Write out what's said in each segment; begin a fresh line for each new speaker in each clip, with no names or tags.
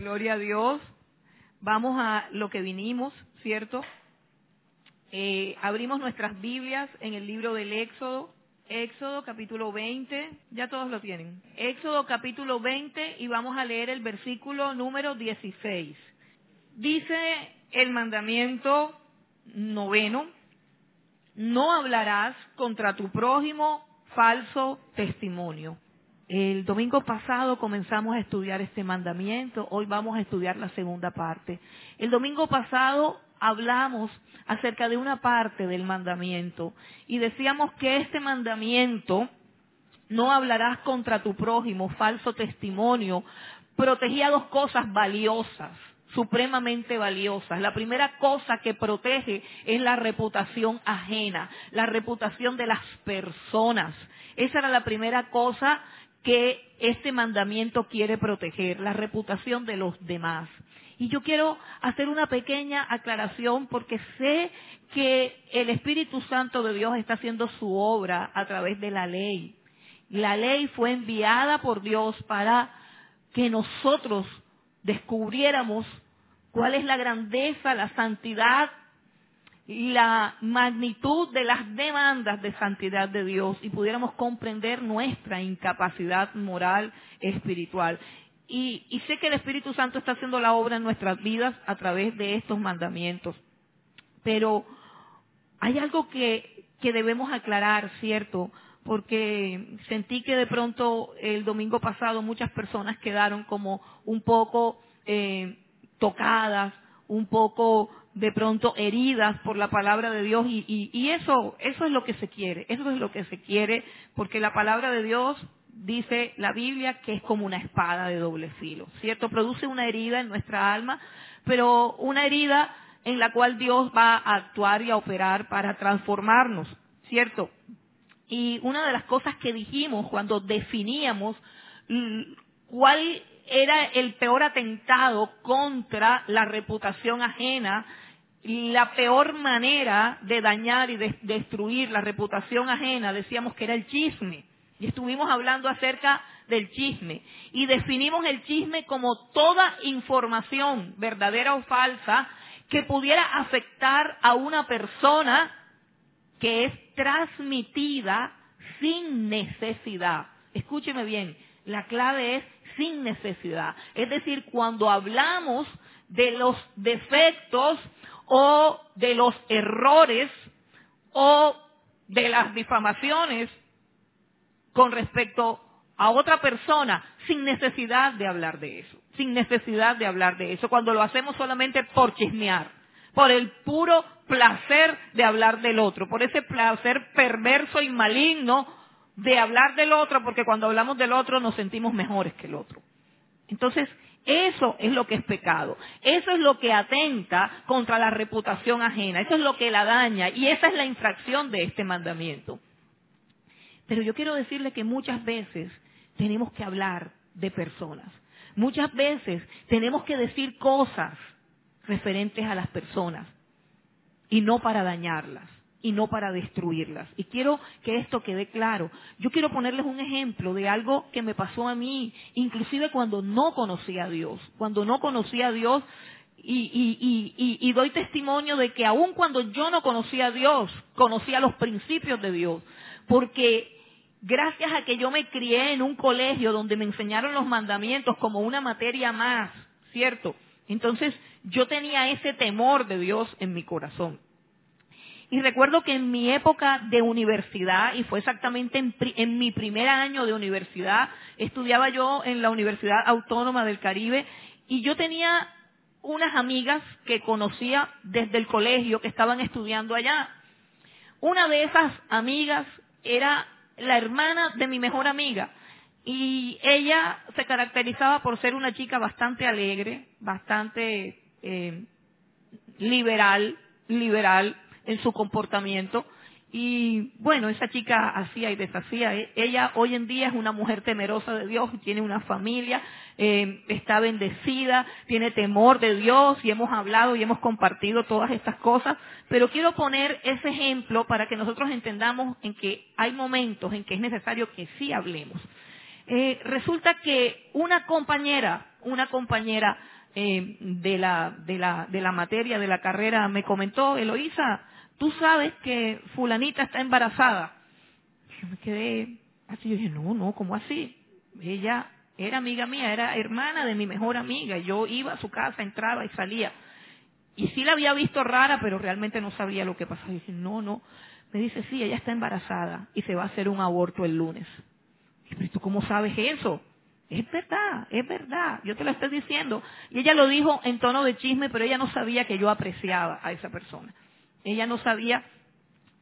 Gloria a Dios. Vamos a lo que vinimos, ¿cierto? Eh, abrimos nuestras Biblias en el libro del Éxodo. Éxodo capítulo 20, ya todos lo tienen. Éxodo capítulo 20 y vamos a leer el versículo número 16. Dice el mandamiento noveno, no hablarás contra tu prójimo falso testimonio. El domingo pasado comenzamos a estudiar este mandamiento, hoy vamos a estudiar la segunda parte. El domingo pasado hablamos acerca de una parte del mandamiento y decíamos que este mandamiento, no hablarás contra tu prójimo, falso testimonio, protegía dos cosas valiosas, supremamente valiosas. La primera cosa que protege es la reputación ajena, la reputación de las personas. Esa era la primera cosa que este mandamiento quiere proteger, la reputación de los demás. Y yo quiero hacer una pequeña aclaración porque sé que el Espíritu Santo de Dios está haciendo su obra a través de la ley. La ley fue enviada por Dios para que nosotros descubriéramos cuál es la grandeza, la santidad la magnitud de las demandas de santidad de Dios y pudiéramos comprender nuestra incapacidad moral espiritual. Y, y, sé que el Espíritu Santo está haciendo la obra en nuestras vidas a través de estos mandamientos. Pero hay algo que, que debemos aclarar, ¿cierto? Porque sentí que de pronto el domingo pasado muchas personas quedaron como un poco eh, tocadas, un poco de pronto heridas por la palabra de Dios y, y, eso, eso es lo que se quiere, eso es lo que se quiere, porque la palabra de Dios dice la Biblia que es como una espada de doble filo, ¿cierto? Produce una herida en nuestra alma, pero una herida en la cual Dios va a actuar y a operar para transformarnos, ¿cierto? Y una de las cosas que dijimos cuando definíamos cuál era el peor atentado contra la reputación ajena, la peor manera de dañar y de destruir la reputación ajena, decíamos que era el chisme. Y estuvimos hablando acerca del chisme. Y definimos el chisme como toda información, verdadera o falsa, que pudiera afectar a una persona que es transmitida sin necesidad. Escúcheme bien, la clave es sin necesidad. Es decir, cuando hablamos de los defectos o de los errores o de las difamaciones con respecto a otra persona sin necesidad de hablar de eso, sin necesidad de hablar de eso, cuando lo hacemos solamente por chismear, por el puro placer de hablar del otro, por ese placer perverso y maligno de hablar del otro, porque cuando hablamos del otro nos sentimos mejores que el otro. Entonces, eso es lo que es pecado. Eso es lo que atenta contra la reputación ajena. Eso es lo que la daña. Y esa es la infracción de este mandamiento. Pero yo quiero decirle que muchas veces tenemos que hablar de personas. Muchas veces tenemos que decir cosas referentes a las personas y no para dañarlas y no para destruirlas. Y quiero que esto quede claro. Yo quiero ponerles un ejemplo de algo que me pasó a mí, inclusive cuando no conocía a Dios. Cuando no conocía a Dios y, y, doy testimonio de que aun cuando yo no conocía a Dios, conocía los principios de Dios. Porque gracias a que yo me crié en un colegio donde me enseñaron los mandamientos como una materia más, ¿cierto? Entonces yo tenía ese temor de Dios en mi corazón. Y recuerdo que en mi época de universidad, y fue exactamente en, mi primer año de universidad, estudiaba yo en la Universidad Autónoma del Caribe, y yo tenía unas amigas que conocía desde el colegio que estaban estudiando allá. Una de esas amigas era la hermana de mi mejor amiga. Y ella se caracterizaba por ser una chica bastante alegre, bastante eh, liberal, liberal, en su comportamiento. Y bueno, esa chica hacía y deshacía. E, ella hoy en día es una mujer temerosa de Dios, tiene una familia, eh, está bendecida, tiene temor de Dios y hemos hablado y hemos compartido todas estas cosas. Pero quiero poner ese ejemplo para que nosotros entendamos en que hay momentos en que es necesario que sí hablemos. eh, resulta que una compañera, una compañera eh, de, la, de, la, de la materia, de la carrera, me comentó, Eloísa, tú sabes que fulanita está embarazada. Yo me quedé así, yo dije, no, no, ¿cómo así? Ella era amiga mía, era hermana de mi mejor amiga. Yo iba a su casa, entraba y salía. Y sí la había visto rara, pero realmente no sabía lo que pasaba. Y dije, no, no. Me dice, sí, ella está embarazada y se va a hacer un aborto el lunes. Pero ¿tú cómo sabes eso? Es verdad, es verdad. Yo te lo estoy diciendo. Y ella lo dijo en tono de chisme, pero ella no sabía que yo apreciaba a esa persona. Ella no sabía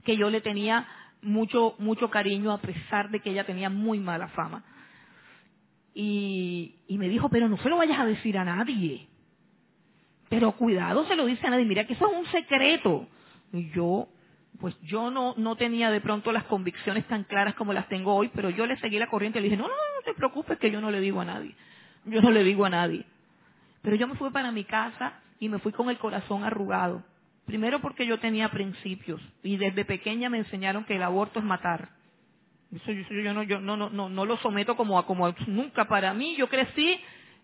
que yo le tenía mucho, mucho cariño a pesar de que ella tenía muy mala fama. Y, y me dijo, pero no se lo vayas a decir a nadie. Pero cuidado, se lo dice a nadie. Mira que eso es un secreto. Y yo, pues yo no, no tenía de pronto las convicciones tan claras como las tengo hoy, pero yo le seguí la corriente y le dije, no, no, no te preocupes que yo no le digo a nadie. Yo no le digo a nadie. Pero yo me fui para mi casa y me fui con el corazón arrugado. Primero porque yo tenía principios y desde pequeña me enseñaron que el aborto es matar. Eso yo, no, lo someto como a, como nunca para mí. Yo crecí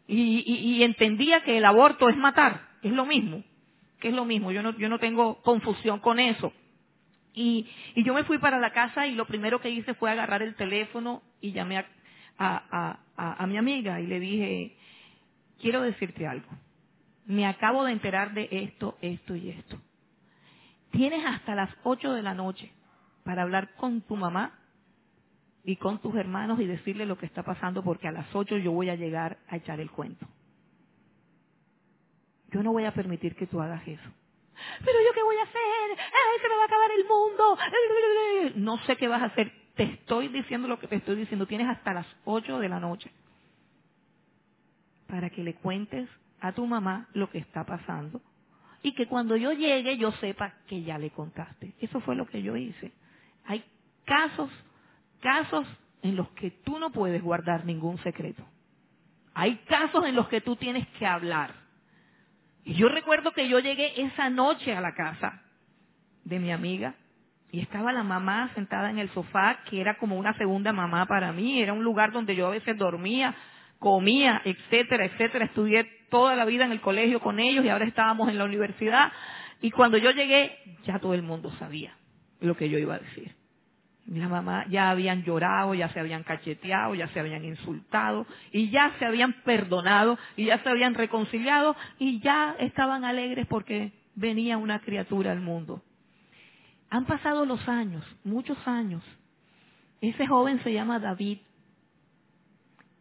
y, entendía que el aborto es matar, es lo mismo, que es lo mismo. Yo no, yo no tengo confusión con eso. Y, y yo me fui para la casa y lo primero que hice fue agarrar el teléfono y llamé a, a, a, a mi amiga y le dije, quiero decirte algo. Me acabo de enterar de esto, esto y esto. Tienes hasta las 8 de la noche para hablar con tu mamá y con tus hermanos y decirle lo que está pasando porque a las 8 yo voy a llegar a echar el cuento. Yo no voy a permitir que tú hagas eso. Pero yo qué voy a hacer? ¡Ay, se me va a acabar el mundo! No sé qué vas a hacer. Te estoy diciendo lo que te estoy diciendo. Tienes hasta las 8 de la noche para que le cuentes a tu mamá lo que está pasando y que cuando yo llegue yo sepa que ya le contaste. Eso fue lo que yo hice. Hay casos, casos en los que tú no puedes guardar ningún secreto. Hay casos en los que tú tienes que hablar. Y yo recuerdo que yo llegué esa noche a la casa de mi amiga y estaba la mamá sentada en el sofá, que era como una segunda mamá para mí, era un lugar donde yo a veces dormía, comía, etcétera, etcétera. Estudié toda la vida en el colegio con ellos y ahora estábamos en la universidad. Y cuando yo llegué, ya todo el mundo sabía lo que yo iba a decir. Mi mamá ya habían llorado, ya se habían cacheteado, ya se habían insultado y ya se habían perdonado y ya se habían reconciliado y ya estaban alegres porque venía una criatura al mundo. Han pasado los años, muchos años. Ese joven se llama David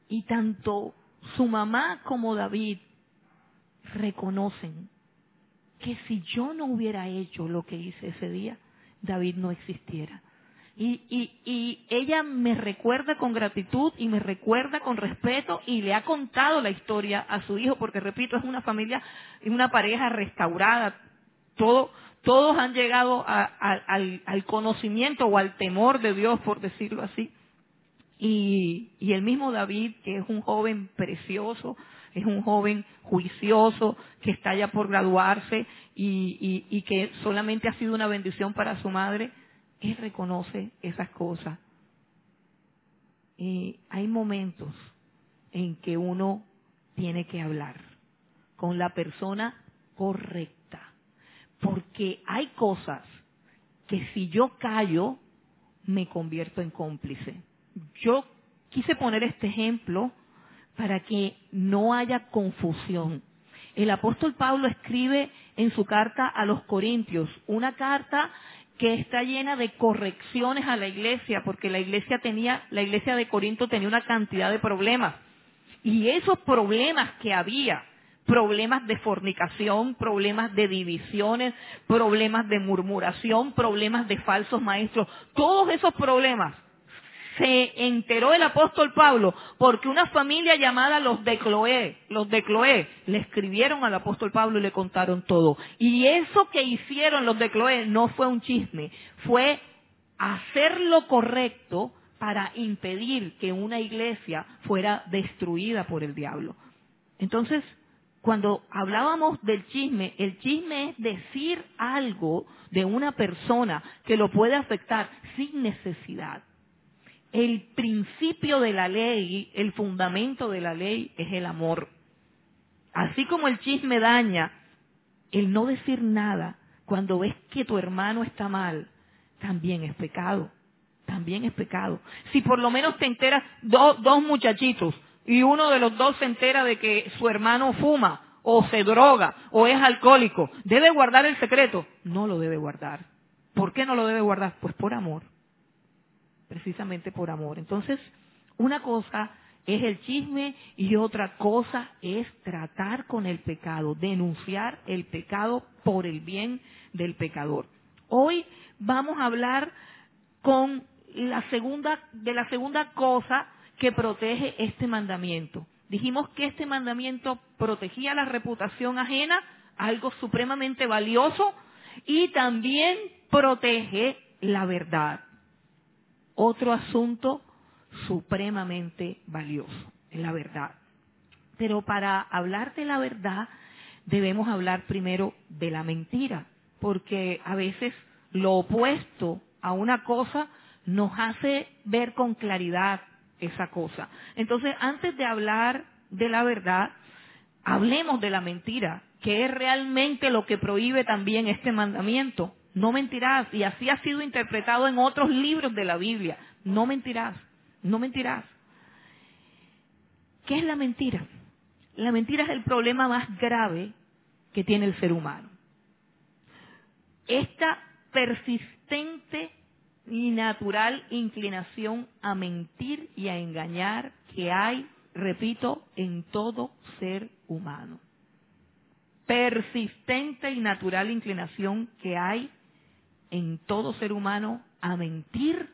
y tanto su mamá como David reconocen que si yo no hubiera hecho lo que hice ese día, David no existiera. Y, ella me recuerda con gratitud y me recuerda con respeto y le ha contado la historia a su hijo, porque repito, es una familia, es una pareja restaurada. Todo, todos han llegado al, conocimiento o al temor de Dios, por decirlo así. Y, el mismo David, que es un joven precioso, es un joven juicioso, que está ya por graduarse y, y, que solamente ha sido una bendición para su madre, él reconoce esas cosas. Y hay momentos en que uno tiene que hablar con la persona correcta, porque hay cosas que si yo callo, me convierto en cómplice yo quise poner este ejemplo para que no haya confusión. El apóstol Pablo escribe en su carta a los Corintios, una carta que está llena de correcciones a la iglesia, porque la iglesia tenía, la iglesia de Corinto tenía una cantidad de problemas. Y esos problemas que había, problemas de fornicación, problemas de divisiones, problemas de murmuración, problemas de falsos maestros, todos esos problemas se enteró el apóstol Pablo porque una familia llamada los de Cloé, los de Cloé, le escribieron al apóstol Pablo y le contaron todo. Y eso que hicieron los de Cloé no fue un chisme, fue hacer lo correcto para impedir que una iglesia fuera destruida por el diablo. Entonces, cuando hablábamos del chisme, el chisme es decir algo de una persona que lo puede afectar sin necesidad el principio de la ley, el fundamento de la ley es el amor. Así como el chisme daña, el no decir nada cuando ves que tu hermano está mal, también es pecado. También es pecado. Si por lo menos te enteras dos muchachitos y uno de los dos se entera de que su hermano fuma o se droga o es alcohólico, ¿debe guardar el secreto? No lo debe guardar. ¿Por qué no lo debe guardar? Pues por amor. Precisamente por amor. Entonces, una cosa es el chisme y otra cosa es tratar con el pecado, denunciar el pecado por el bien del pecador. Hoy vamos a hablar con la segunda, de la segunda cosa que protege este mandamiento. Dijimos que este mandamiento protegía la reputación ajena, algo supremamente valioso, y también protege la verdad. Otro asunto supremamente valioso, la verdad. Pero para hablar de la verdad debemos hablar primero de la mentira, porque a veces lo opuesto a una cosa nos hace ver con claridad esa cosa. Entonces, antes de hablar de la verdad, hablemos de la mentira, que es realmente lo que prohíbe también este mandamiento. No mentirás, y así ha sido interpretado en otros libros de la Biblia. No mentirás. No mentirás. ¿Qué es la mentira? La mentira es el problema más grave que tiene el ser humano. Esta persistente y natural inclinación a mentir y a engañar que hay, repito, en todo ser humano. Persistente y natural inclinación que hay en todo ser humano a mentir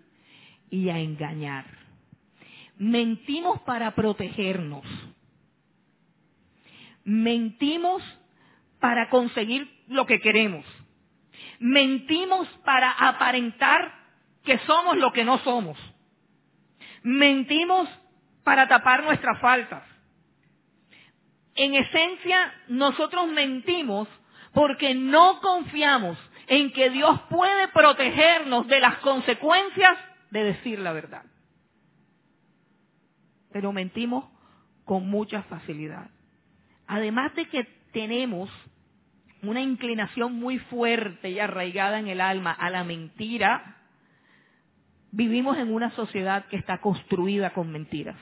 y a engañar. Mentimos para protegernos. Mentimos para conseguir lo que queremos. Mentimos para aparentar que somos lo que no somos. Mentimos para tapar nuestras faltas. En esencia, nosotros mentimos porque no confiamos en que Dios puede protegernos de las consecuencias de decir la verdad pero mentimos con mucha facilidad. Además de que tenemos una inclinación muy fuerte y arraigada en el alma a la mentira, vivimos en una sociedad que está construida con mentiras.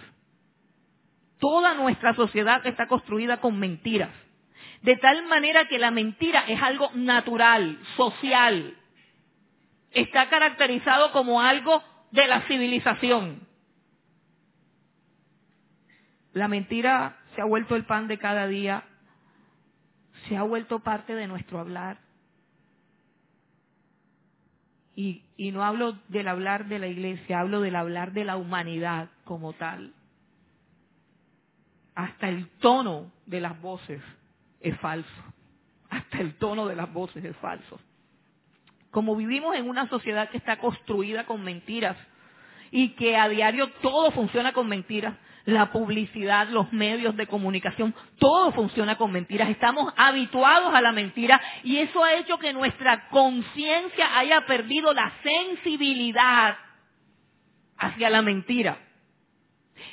Toda nuestra sociedad está construida con mentiras. De tal manera que la mentira es algo natural, social. Está caracterizado como algo de la civilización. La mentira se ha vuelto el pan de cada día, se ha vuelto parte de nuestro hablar. Y, no hablo del hablar de la iglesia, hablo del hablar de la humanidad como tal. Hasta el tono de las voces es falso. Hasta el tono de las voces es falso. Como vivimos en una sociedad que está construida con mentiras y que a diario todo funciona con mentiras, la publicidad, los medios de comunicación, todo funciona con mentiras. Estamos habituados a la mentira y eso ha hecho que nuestra conciencia haya perdido la sensibilidad hacia la mentira.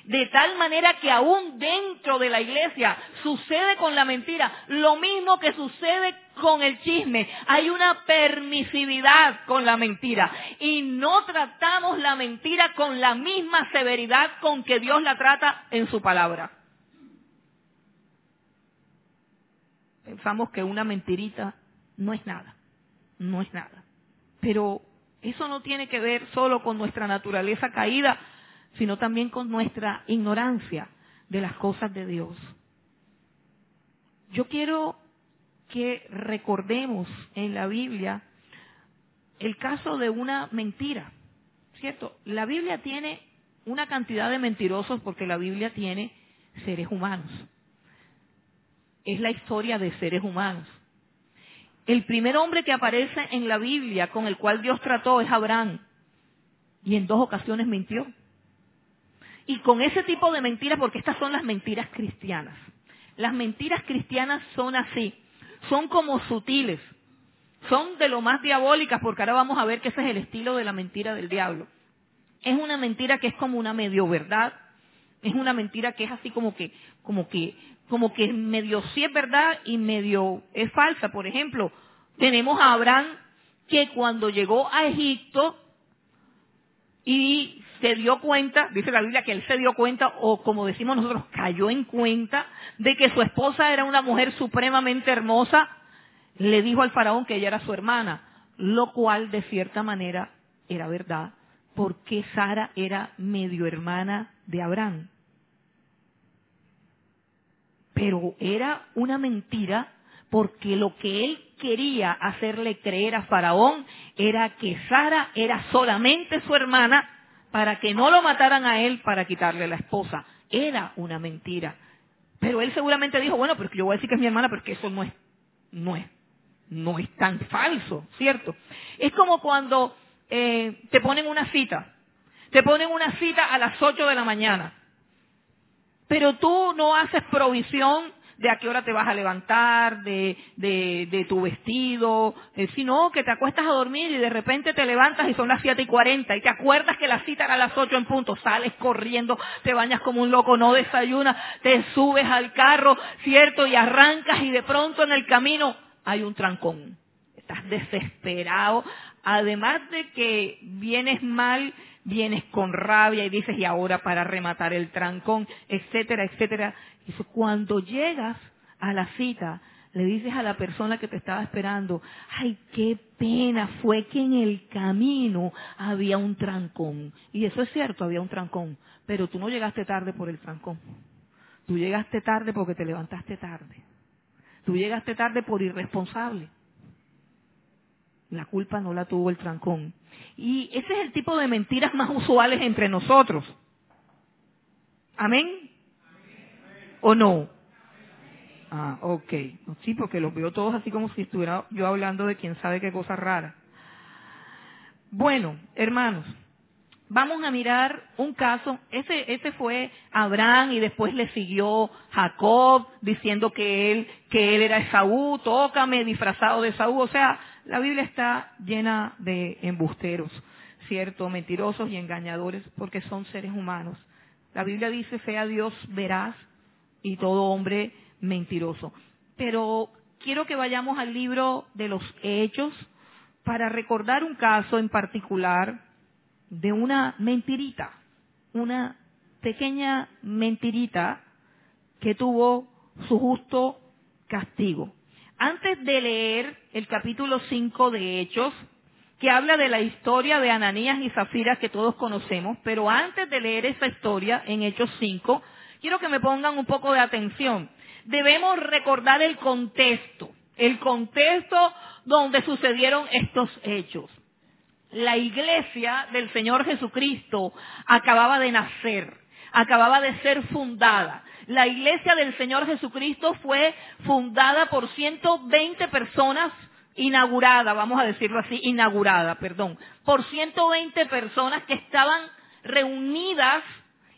De tal manera que aún dentro de la iglesia sucede con la mentira lo mismo que sucede con el chisme. Hay una permisividad con la mentira. Y no tratamos la mentira con la misma severidad con que Dios la trata en su palabra. Pensamos que una mentirita no es nada. No es nada. Pero eso no tiene que ver solo con nuestra naturaleza caída, sino también con nuestra ignorancia de las cosas de Dios. Yo quiero que recordemos en la Biblia el caso de una mentira, ¿cierto? La Biblia tiene una cantidad de mentirosos porque la Biblia tiene seres humanos. Es la historia de seres humanos. El primer hombre que aparece en la Biblia con el cual Dios trató es Abraham. Y en dos ocasiones mintió. Y con ese tipo de mentiras, porque estas son las mentiras cristianas. Las mentiras cristianas son así, son como sutiles, son de lo más diabólicas, porque ahora vamos a ver que ese es el estilo de la mentira del diablo. es una mentira que es como una medio verdad, es una mentira que es así como que, como que, como que medio sí es verdad y medio es falsa. Por ejemplo, tenemos a Abraham que cuando llegó a Egipto y se dio cuenta, dice la Biblia que él se dio cuenta, o como decimos nosotros, cayó en cuenta de que su esposa era una mujer supremamente hermosa, le dijo al faraón que ella era su hermana, lo cual de cierta manera era verdad, porque Sara era medio hermana de Abraham. Pero era una mentira porque lo que él quería hacerle creer a Faraón era que Sara era solamente su hermana para que no lo mataran a él para quitarle la esposa. Era una mentira. Pero él seguramente dijo, bueno, pero yo voy a decir que es mi hermana porque eso no es, no es, no es tan falso, ¿cierto? Es como cuando eh, te ponen una cita. Te ponen una cita a las 8 de la mañana. Pero tú no haces provisión de a qué hora te vas a levantar, de, de, tu vestido, eh, sino que te acuestas a dormir y de repente te levantas y son las siete y cuarenta y te acuerdas que la cita era a las ocho en punto, sales corriendo, te bañas como un loco, no desayunas, te subes al carro, ¿cierto? Y arrancas y de pronto en el camino hay un trancón. Estás desesperado, además de que vienes mal, vienes con rabia y dices, y ahora para rematar el trancón, etcétera, etcétera. Y cuando llegas a la cita, le dices a la persona que te estaba esperando, ay, qué pena fue que en el camino había un trancón. Y eso es cierto, había un trancón, pero tú no llegaste tarde por el trancón. Tú llegaste tarde porque te levantaste tarde. Tú llegaste tarde por irresponsable. La culpa no la tuvo el trancón. Y ese es el tipo de mentiras más usuales entre nosotros. ¿Amén? ¿O no? Ah, ok. Sí, porque los veo todos así como si estuviera yo hablando de quién sabe qué cosa rara. Bueno, hermanos, vamos a mirar un caso. Ese, fue Abraham y después le siguió Jacob diciendo que él, que él era Esaú, tócame disfrazado de Esaú. O sea, la Biblia está llena de embusteros, ¿cierto? Mentirosos y engañadores porque son seres humanos. La Biblia dice, fe a Dios verás y todo hombre mentiroso. Pero quiero que vayamos al libro de los hechos para recordar un caso en particular de una mentirita, una pequeña mentirita que tuvo su justo castigo. Antes de leer el capítulo 5 de Hechos, que habla de la historia de Ananías y Zafira que todos conocemos, pero antes de leer esa historia en Hechos 5, quiero que me pongan un poco de atención. Debemos recordar el contexto, el contexto donde sucedieron estos hechos. La iglesia del Señor Jesucristo acababa de nacer, acababa de ser fundada. La iglesia del Señor Jesucristo fue fundada por 120 personas inaugurada, vamos a decirlo así, inaugurada, perdón, por 120 personas que estaban reunidas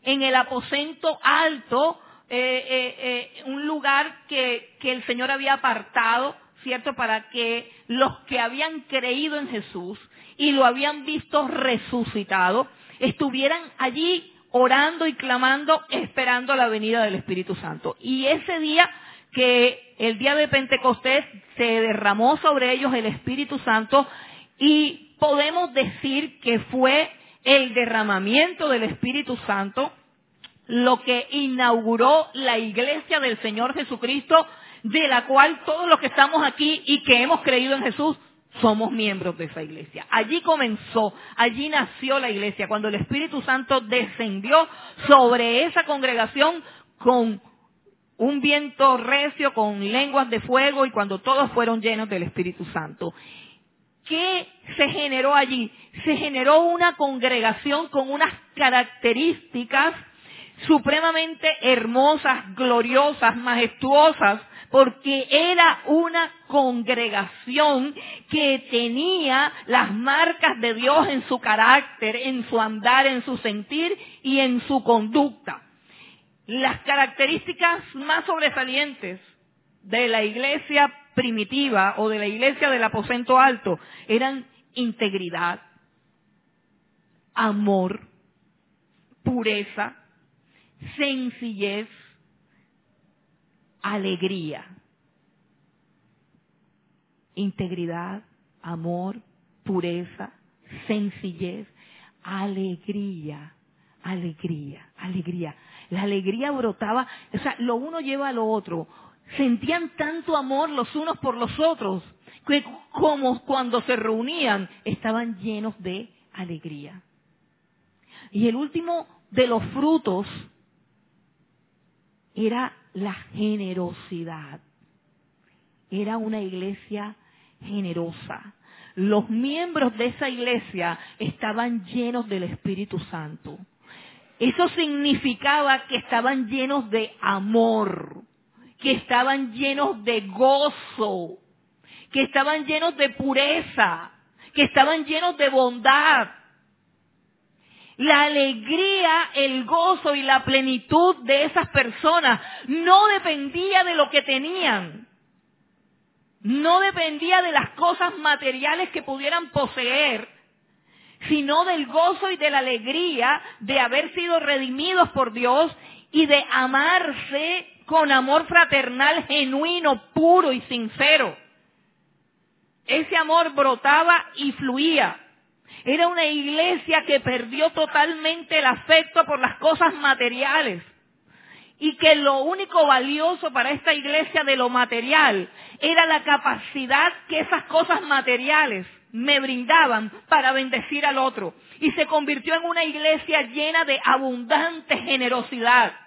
en el aposento alto, eh, eh, eh, un lugar que, que el Señor había apartado, ¿cierto? Para que los que habían creído en Jesús y lo habían visto resucitado, estuvieran allí orando y clamando, esperando la venida del Espíritu Santo. Y ese día que el día de Pentecostés se derramó sobre ellos el Espíritu Santo y podemos decir que fue el derramamiento del Espíritu Santo lo que inauguró la iglesia del Señor Jesucristo, de la cual todos los que estamos aquí y que hemos creído en Jesús somos miembros de esa iglesia. Allí comenzó, allí nació la iglesia, cuando el Espíritu Santo descendió sobre esa congregación con un viento recio, con lenguas de fuego y cuando todos fueron llenos del Espíritu Santo. ¿Qué se generó allí? Se generó una congregación con unas características supremamente hermosas, gloriosas, majestuosas, porque era una congregación que tenía las marcas de Dios en su carácter, en su andar, en su sentir y en su conducta. Las características más sobresalientes de la iglesia primitiva o de la iglesia del aposento alto eran integridad, amor, pureza, sencillez, alegría, integridad, amor, pureza, sencillez, alegría, alegría, alegría. La alegría brotaba, o sea, lo uno lleva a lo otro. Sentían tanto amor los unos por los otros que como cuando se reunían estaban llenos de alegría. Y el último de los frutos era la generosidad. Era una iglesia generosa. Los miembros de esa iglesia estaban llenos del Espíritu Santo. Eso significaba que estaban llenos de amor, que estaban llenos de gozo, que estaban llenos de pureza, que estaban llenos de bondad. La alegría, el gozo y la plenitud de esas personas no dependía de lo que tenían. No dependía de las cosas materiales que pudieran poseer, sino del gozo y de la alegría de haber sido redimidos por Dios y de amarse con amor fraternal genuino, puro y sincero. Ese amor brotaba y fluía. Era una iglesia que perdió totalmente el afecto por las cosas materiales. Y que lo único valioso para esta iglesia de lo material era la capacidad que esas cosas materiales me brindaban para bendecir al otro. Y se convirtió en una iglesia llena de abundante generosidad.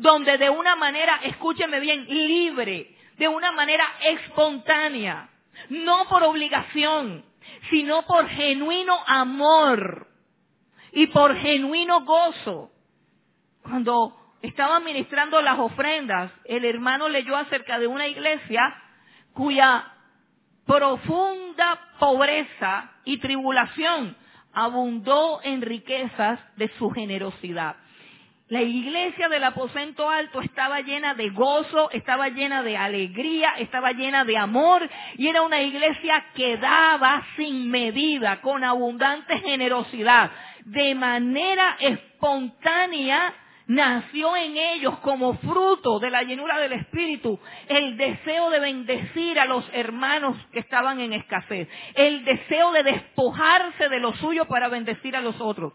Donde de una manera, escúcheme bien, libre, de una manera espontánea, no por obligación, sino por genuino amor y por genuino gozo. Cuando estaba ministrando las ofrendas, el hermano leyó acerca de una iglesia cuya profunda pobreza y tribulación abundó en riquezas de su generosidad. La iglesia del aposento alto estaba llena de gozo, estaba llena de alegría, estaba llena de amor y era una iglesia que daba sin medida, con abundante generosidad, de manera espontánea nació en ellos como fruto de la llenura del Espíritu el deseo de bendecir a los hermanos que estaban en escasez, el deseo de despojarse de lo suyo para bendecir a los otros.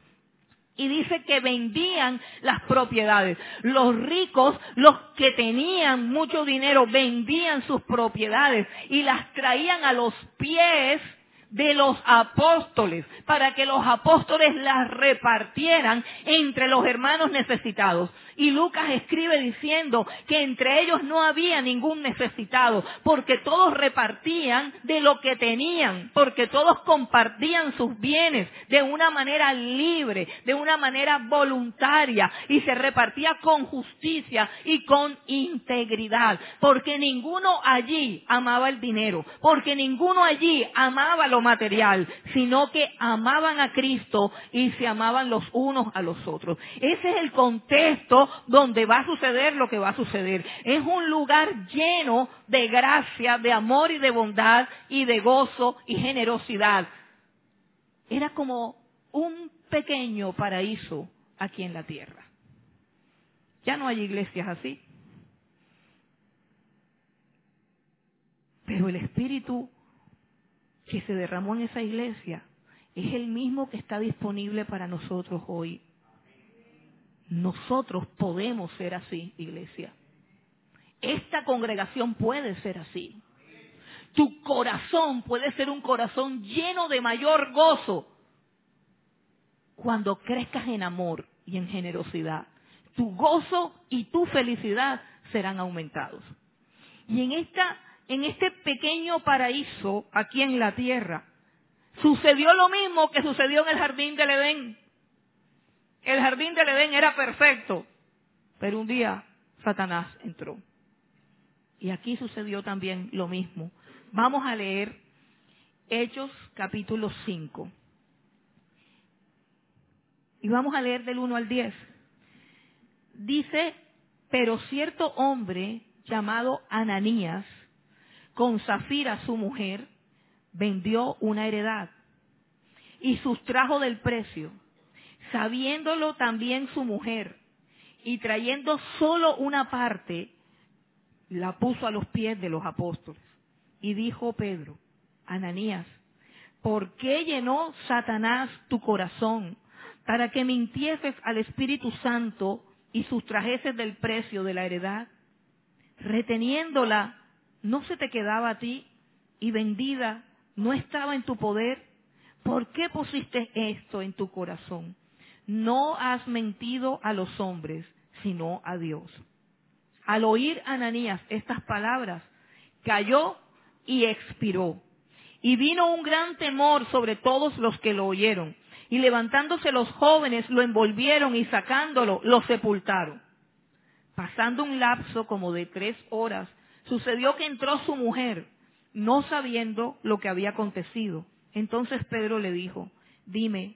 Y dice que vendían las propiedades. Los ricos, los que tenían mucho dinero, vendían sus propiedades y las traían a los pies de los apóstoles para que los apóstoles las repartieran entre los hermanos necesitados. Y Lucas escribe diciendo que entre ellos no había ningún necesitado, porque todos repartían de lo que tenían, porque todos compartían sus bienes de una manera libre, de una manera voluntaria, y se repartía con justicia y con integridad, porque ninguno allí amaba el dinero, porque ninguno allí amaba lo material, sino que amaban a Cristo y se amaban los unos a los otros. Ese es el contexto donde va a suceder lo que va a suceder. Es un lugar lleno de gracia, de amor y de bondad y de gozo y generosidad. Era como un pequeño paraíso aquí en la tierra. Ya no hay iglesias así. Pero el espíritu que se derramó en esa iglesia es el mismo que está disponible para nosotros hoy. Nosotros podemos ser así, iglesia. Esta congregación puede ser así. Tu corazón puede ser un corazón lleno de mayor gozo cuando crezcas en amor y en generosidad. Tu gozo y tu felicidad serán aumentados. Y en esta en este pequeño paraíso aquí en la tierra sucedió lo mismo que sucedió en el jardín del Edén. El jardín del Edén era perfecto, pero un día Satanás entró. Y aquí sucedió también lo mismo. Vamos a leer Hechos capítulo 5. Y vamos a leer del 1 al 10. Dice, pero cierto hombre llamado Ananías, con Zafira su mujer, vendió una heredad y sustrajo del precio sabiéndolo también su mujer, y trayendo solo una parte, la puso a los pies de los apóstoles. Y dijo Pedro, Ananías, ¿por qué llenó Satanás tu corazón para que mintieses al Espíritu Santo y sustrajeses del precio de la heredad? Reteniéndola, ¿no se te quedaba a ti? Y vendida, ¿no estaba en tu poder? ¿Por qué pusiste esto en tu corazón? No has mentido a los hombres, sino a Dios. Al oír Ananías estas palabras, cayó y expiró. Y vino un gran temor sobre todos los que lo oyeron. Y levantándose los jóvenes lo envolvieron y sacándolo, lo sepultaron. Pasando un lapso como de tres horas, sucedió que entró su mujer, no sabiendo lo que había acontecido. Entonces Pedro le dijo, dime,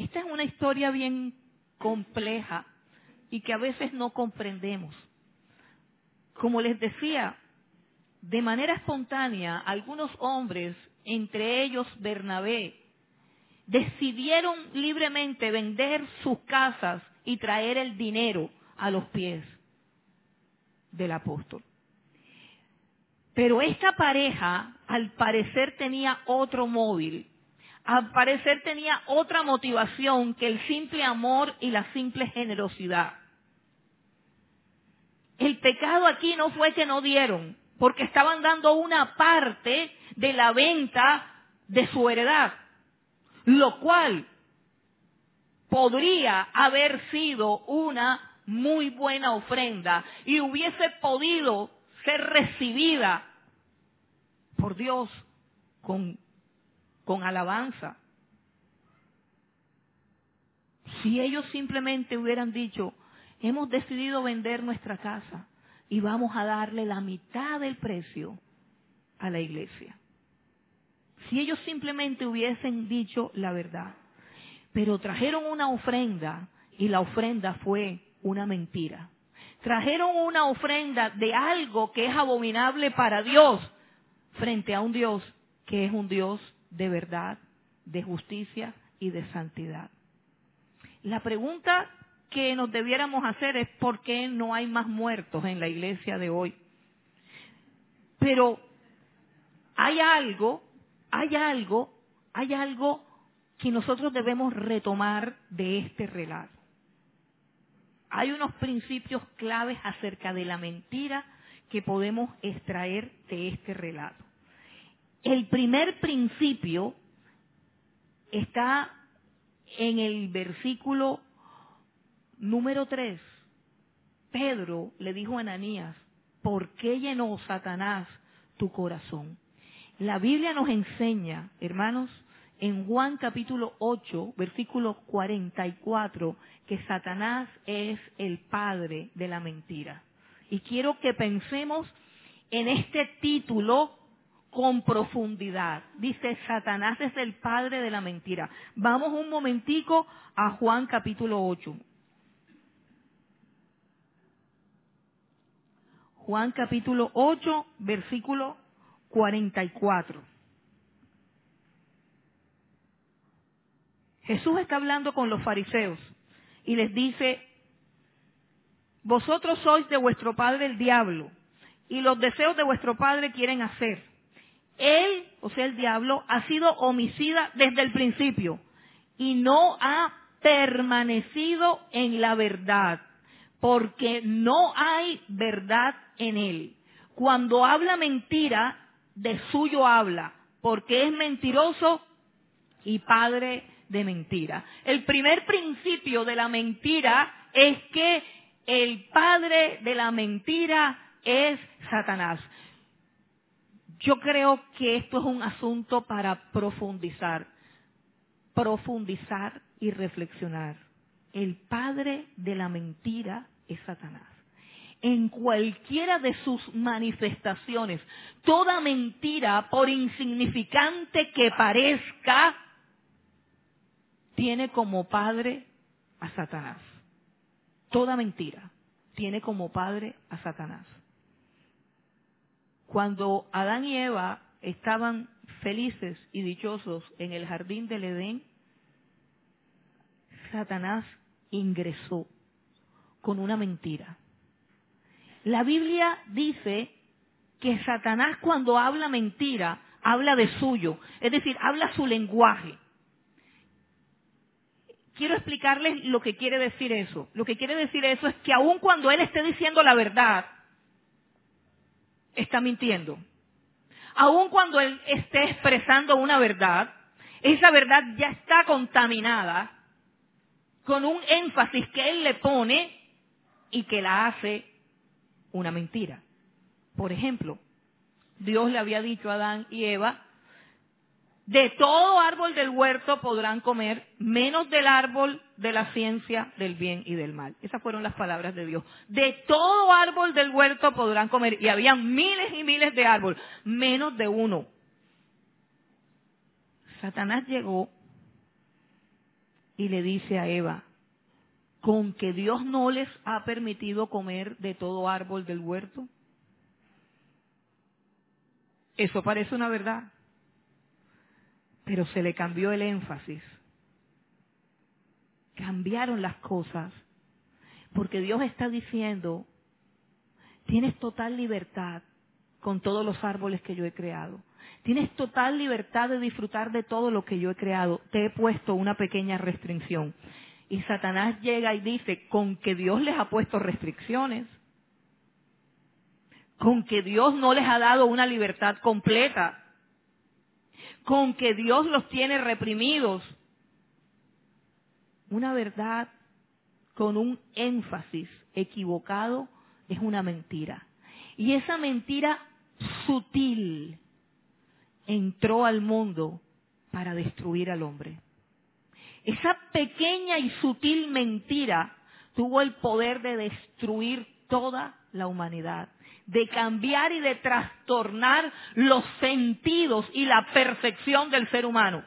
Esta es una historia bien compleja y que a veces no comprendemos. Como les decía, de manera espontánea, algunos hombres, entre ellos Bernabé, decidieron libremente vender sus casas y traer el dinero a los pies del apóstol. Pero esta pareja, al parecer, tenía otro móvil. Al parecer tenía otra motivación que el simple amor y la simple generosidad. El pecado aquí no fue que no dieron, porque estaban dando una parte de la venta de su heredad, lo cual podría haber sido una muy buena ofrenda y hubiese podido ser recibida por Dios con, con alabanza. Si ellos simplemente hubieran dicho, hemos decidido vender nuestra casa y vamos a darle la mitad del precio a la iglesia. Si ellos simplemente hubiesen dicho la verdad, pero trajeron una ofrenda y la ofrenda fue una mentira. Trajeron una ofrenda de algo que es abominable para Dios frente a un Dios que es un Dios de verdad, de justicia y de santidad. La pregunta que nos debiéramos hacer es por qué no hay más muertos en la iglesia de hoy. Pero hay algo, hay algo, hay algo que nosotros debemos retomar de este relato. Hay unos principios claves acerca de la mentira que podemos extraer de este relato. El primer principio está en el versículo Número tres, Pedro le dijo a Ananías, ¿por qué llenó Satanás tu corazón? La Biblia nos enseña, hermanos, en Juan capítulo 8, versículo 44, que Satanás es el padre de la mentira. Y quiero que pensemos en este título con profundidad. Dice, Satanás es el padre de la mentira. Vamos un momentico a Juan capítulo 8. Juan capítulo 8, versículo 44. Jesús está hablando con los fariseos y les dice, vosotros sois de vuestro padre el diablo y los deseos de vuestro padre quieren hacer. Él, o sea, el diablo, ha sido homicida desde el principio y no ha permanecido en la verdad, porque no hay verdad en él. Cuando habla mentira, de suyo habla, porque es mentiroso y padre de mentira. El primer principio de la mentira es que el padre de la mentira es Satanás. Yo creo que esto es un asunto para profundizar, profundizar y reflexionar. El padre de la mentira es Satanás. En cualquiera de sus manifestaciones, toda mentira, por insignificante que parezca, tiene como padre a Satanás. Toda mentira tiene como padre a Satanás. Cuando Adán y Eva estaban felices y dichosos en el jardín del Edén, Satanás ingresó con una mentira. La Biblia dice que Satanás cuando habla mentira, habla de suyo, es decir, habla su lenguaje. Quiero explicarles lo que quiere decir eso. Lo que quiere decir eso es que aun cuando él esté diciendo la verdad, está mintiendo. Aun cuando él esté expresando una verdad, esa verdad ya está contaminada con un énfasis que él le pone y que la hace una mentira. Por ejemplo, Dios le había dicho a Adán y Eva, de todo árbol del huerto podrán comer, menos del árbol de la ciencia del bien y del mal. Esas fueron las palabras de Dios. De todo árbol del huerto podrán comer. Y había miles y miles de árboles, menos de uno. Satanás llegó y le dice a Eva, con que Dios no les ha permitido comer de todo árbol del huerto. Eso parece una verdad, pero se le cambió el énfasis. Cambiaron las cosas, porque Dios está diciendo, tienes total libertad con todos los árboles que yo he creado. Tienes total libertad de disfrutar de todo lo que yo he creado. Te he puesto una pequeña restricción. Y Satanás llega y dice, con que Dios les ha puesto restricciones, con que Dios no les ha dado una libertad completa, con que Dios los tiene reprimidos. Una verdad con un énfasis equivocado es una mentira. Y esa mentira sutil entró al mundo para destruir al hombre. Esa pequeña y sutil mentira tuvo el poder de destruir toda la humanidad, de cambiar y de trastornar los sentidos y la perfección del ser humano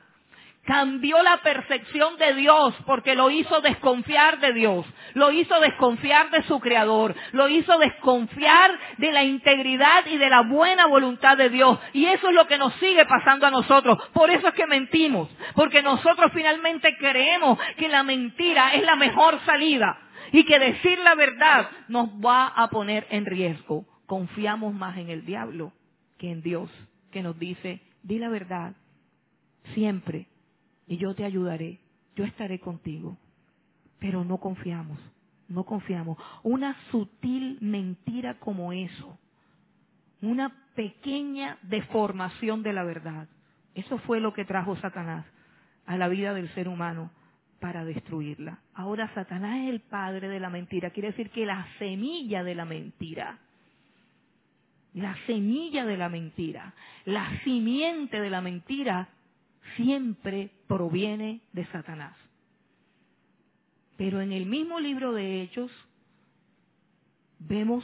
cambió la percepción de Dios porque lo hizo desconfiar de Dios, lo hizo desconfiar de su creador, lo hizo desconfiar de la integridad y de la buena voluntad de Dios. Y eso es lo que nos sigue pasando a nosotros. Por eso es que mentimos, porque nosotros finalmente creemos que la mentira es la mejor salida y que decir la verdad nos va a poner en riesgo. Confiamos más en el diablo que en Dios, que nos dice, di la verdad siempre y yo te ayudaré, yo estaré contigo. Pero no confiamos, no confiamos. Una sutil mentira como eso, una pequeña deformación de la verdad, eso fue lo que trajo Satanás a la vida del ser humano para destruirla. Ahora Satanás es el padre de la mentira, quiere decir que la semilla de la mentira, la semilla de la mentira, la simiente de la mentira siempre proviene de Satanás. Pero en el mismo libro de Hechos vemos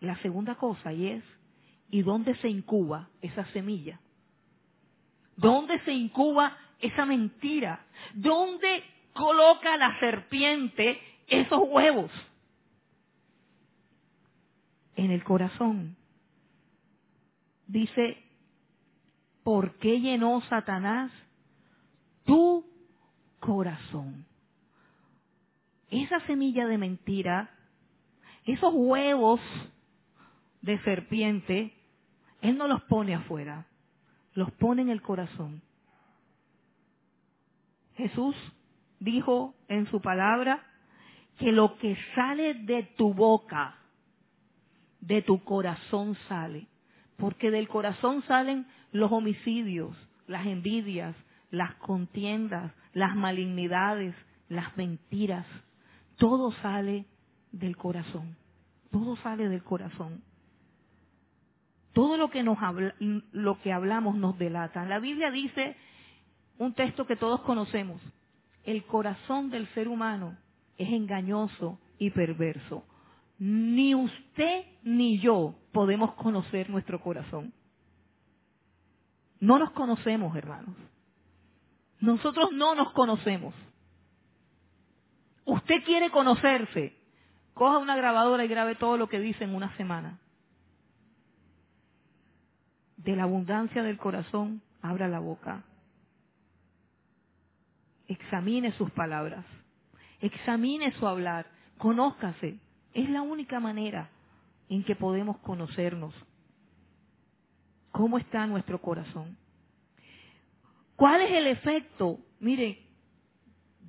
la segunda cosa y es, ¿y dónde se incuba esa semilla? ¿Dónde se incuba esa mentira? ¿Dónde coloca la serpiente esos huevos? En el corazón. Dice ¿por qué llenó Satanás tu corazón? Esa semilla de mentira, esos huevos de serpiente, Él no los pone afuera, los pone en el corazón. Jesús dijo en su palabra que lo que sale de tu boca, de tu corazón sale, porque del corazón salen los homicidios, las envidias, las contiendas, las malignidades, las mentiras. Todo sale del corazón. Todo sale del corazón. Todo lo que nos lo que hablamos nos delata. La Biblia dice un texto que todos conocemos, el corazón del ser humano es engañoso y perverso. Ni usted ni yo podemos conocer nuestro corazón. No nos conocemos, hermanos. Nosotros no nos conocemos. Usted quiere conocerse. Coja una grabadora y grabe todo lo que dice en una semana. De la abundancia del corazón, abra la boca. Examine sus palabras. Examine su hablar. Conózcase. Es la única manera en que podemos conocernos. ¿Cómo está nuestro corazón? ¿Cuál es el efecto? Mire,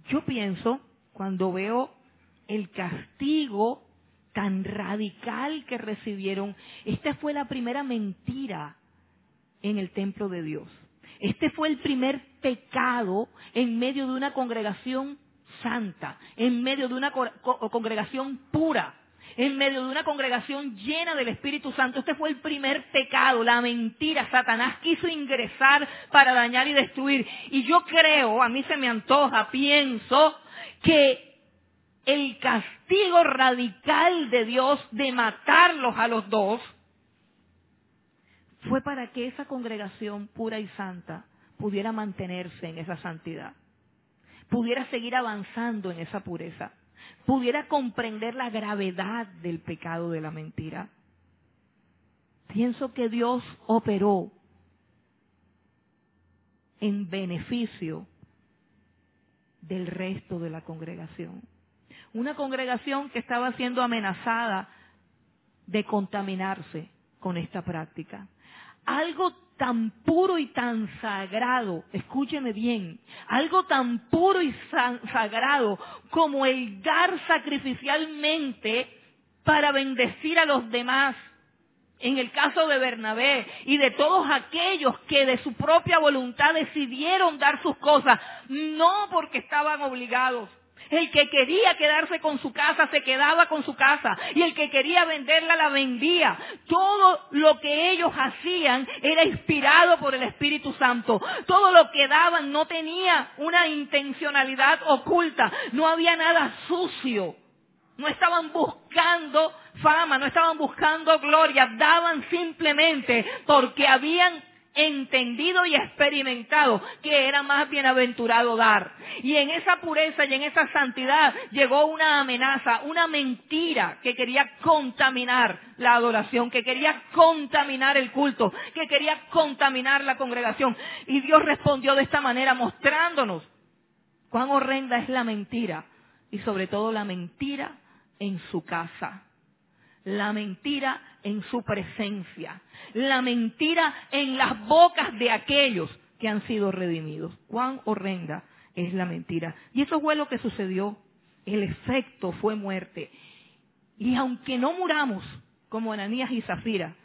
yo pienso cuando veo el castigo tan radical que recibieron, esta fue la primera mentira en el templo de Dios. Este fue el primer pecado en medio de una congregación santa, en medio de una congregación pura, en medio de una congregación llena del Espíritu Santo. Este fue el primer pecado, la mentira. Satanás quiso ingresar para dañar y destruir. Y yo creo, a mí se me antoja, pienso, que el castigo radical de Dios de matarlos a los dos fue para que esa congregación pura y santa pudiera mantenerse en esa santidad, pudiera seguir avanzando en esa pureza, pudiera comprender la gravedad del pecado de la mentira. Pienso que Dios operó en beneficio del resto de la congregación. Una congregación que estaba siendo amenazada de contaminarse con esta práctica algo tan puro y tan sagrado, escúcheme bien, algo tan puro y sagrado como el dar sacrificialmente para bendecir a los demás. En el caso de Bernabé y de todos aquellos que de su propia voluntad decidieron dar sus cosas, no porque estaban obligados, el que quería quedarse con su casa se quedaba con su casa y el que quería venderla la vendía. Todo lo que ellos hacían era inspirado por el Espíritu Santo. Todo lo que daban no tenía una intencionalidad oculta. No había nada sucio. No estaban buscando fama, no estaban buscando gloria, daban simplemente porque habían entendido y experimentado que era más bienaventurado dar. Y en esa pureza y en esa santidad llegó una amenaza, una mentira que quería contaminar la adoración, que quería contaminar el culto, que quería contaminar la congregación. Y Dios respondió de esta manera mostrándonos cuán horrenda es la mentira y sobre todo la mentira en su casa la mentira en su presencia, la mentira en las bocas de aquellos que han sido redimidos. Cuán horrenda es la mentira. Y eso fue lo que sucedió. El efecto fue muerte. Y aunque no muramos como Ananías y Zafira,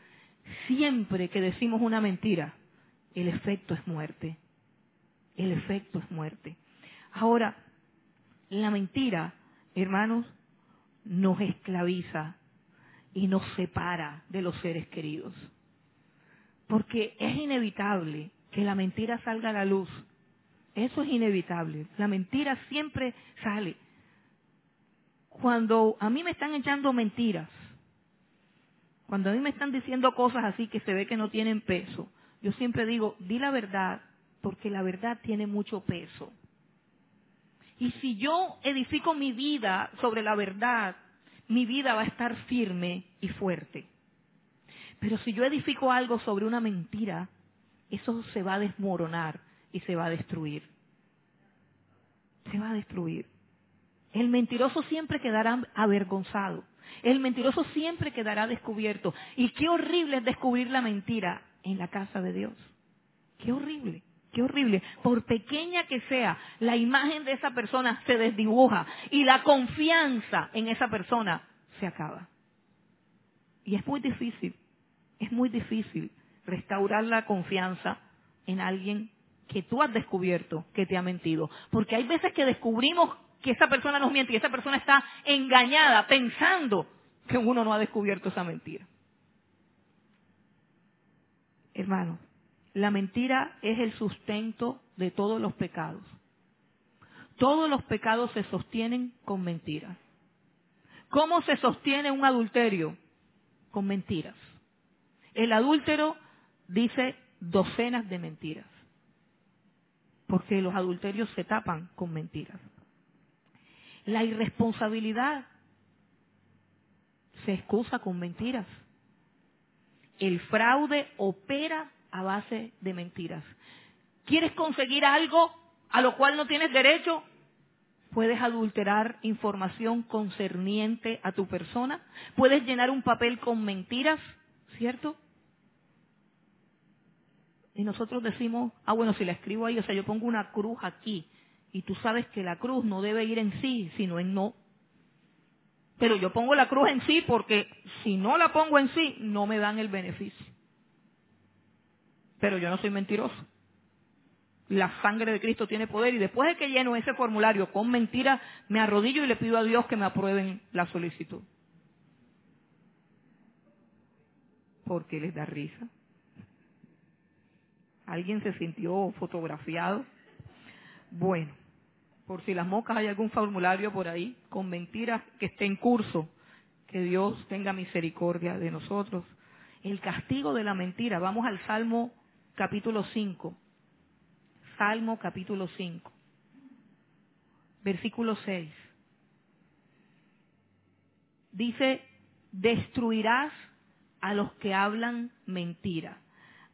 siempre que decimos una mentira, el efecto es muerte. El efecto es muerte. Ahora, la mentira, hermanos, nos esclaviza, y nos separa de los seres queridos. Porque es inevitable que la mentira salga a la luz. Eso es inevitable. La mentira siempre sale. Cuando a mí me están echando mentiras, cuando a mí me están diciendo cosas así que se ve que no tienen peso, yo siempre digo, di la verdad, porque la verdad tiene mucho peso. Y si yo edifico mi vida sobre la verdad, mi vida va a estar firme y fuerte. Pero si yo edifico algo sobre una mentira, eso se va a desmoronar y se va a destruir. Se va a destruir. El mentiroso siempre quedará avergonzado. El mentiroso siempre quedará descubierto. Y qué horrible es descubrir la mentira en la casa de Dios. Qué horrible. Qué horrible. Por pequeña que sea, la imagen de esa persona se desdibuja y la confianza en esa persona se acaba. Y es muy difícil, es muy difícil restaurar la confianza en alguien que tú has descubierto que te ha mentido. Porque hay veces que descubrimos que esa persona nos miente y esa persona está engañada pensando que uno no ha descubierto esa mentira. Hermano, la mentira es el sustento de todos los pecados. Todos los pecados se sostienen con mentiras. ¿Cómo se sostiene un adulterio? Con mentiras. El adúltero dice docenas de mentiras, porque los adulterios se tapan con mentiras. La irresponsabilidad se excusa con mentiras. El fraude opera a base de mentiras. ¿Quieres conseguir algo a lo cual no tienes derecho? Puedes adulterar información concerniente a tu persona. Puedes llenar un papel con mentiras, ¿cierto? Y nosotros decimos, ah, bueno, si la escribo ahí, o sea, yo pongo una cruz aquí. Y tú sabes que la cruz no debe ir en sí, sino en no. Pero yo pongo la cruz en sí porque si no la pongo en sí, no me dan el beneficio. Pero yo no soy mentiroso. La sangre de Cristo tiene poder y después de que lleno ese formulario con mentiras, me arrodillo y le pido a Dios que me aprueben la solicitud. Porque les da risa. ¿Alguien se sintió fotografiado? Bueno, por si las moscas hay algún formulario por ahí con mentiras que esté en curso, que Dios tenga misericordia de nosotros. El castigo de la mentira. Vamos al Salmo capítulo 5. Salmo capítulo 5. Versículo 6. Dice, destruirás a los que hablan mentira.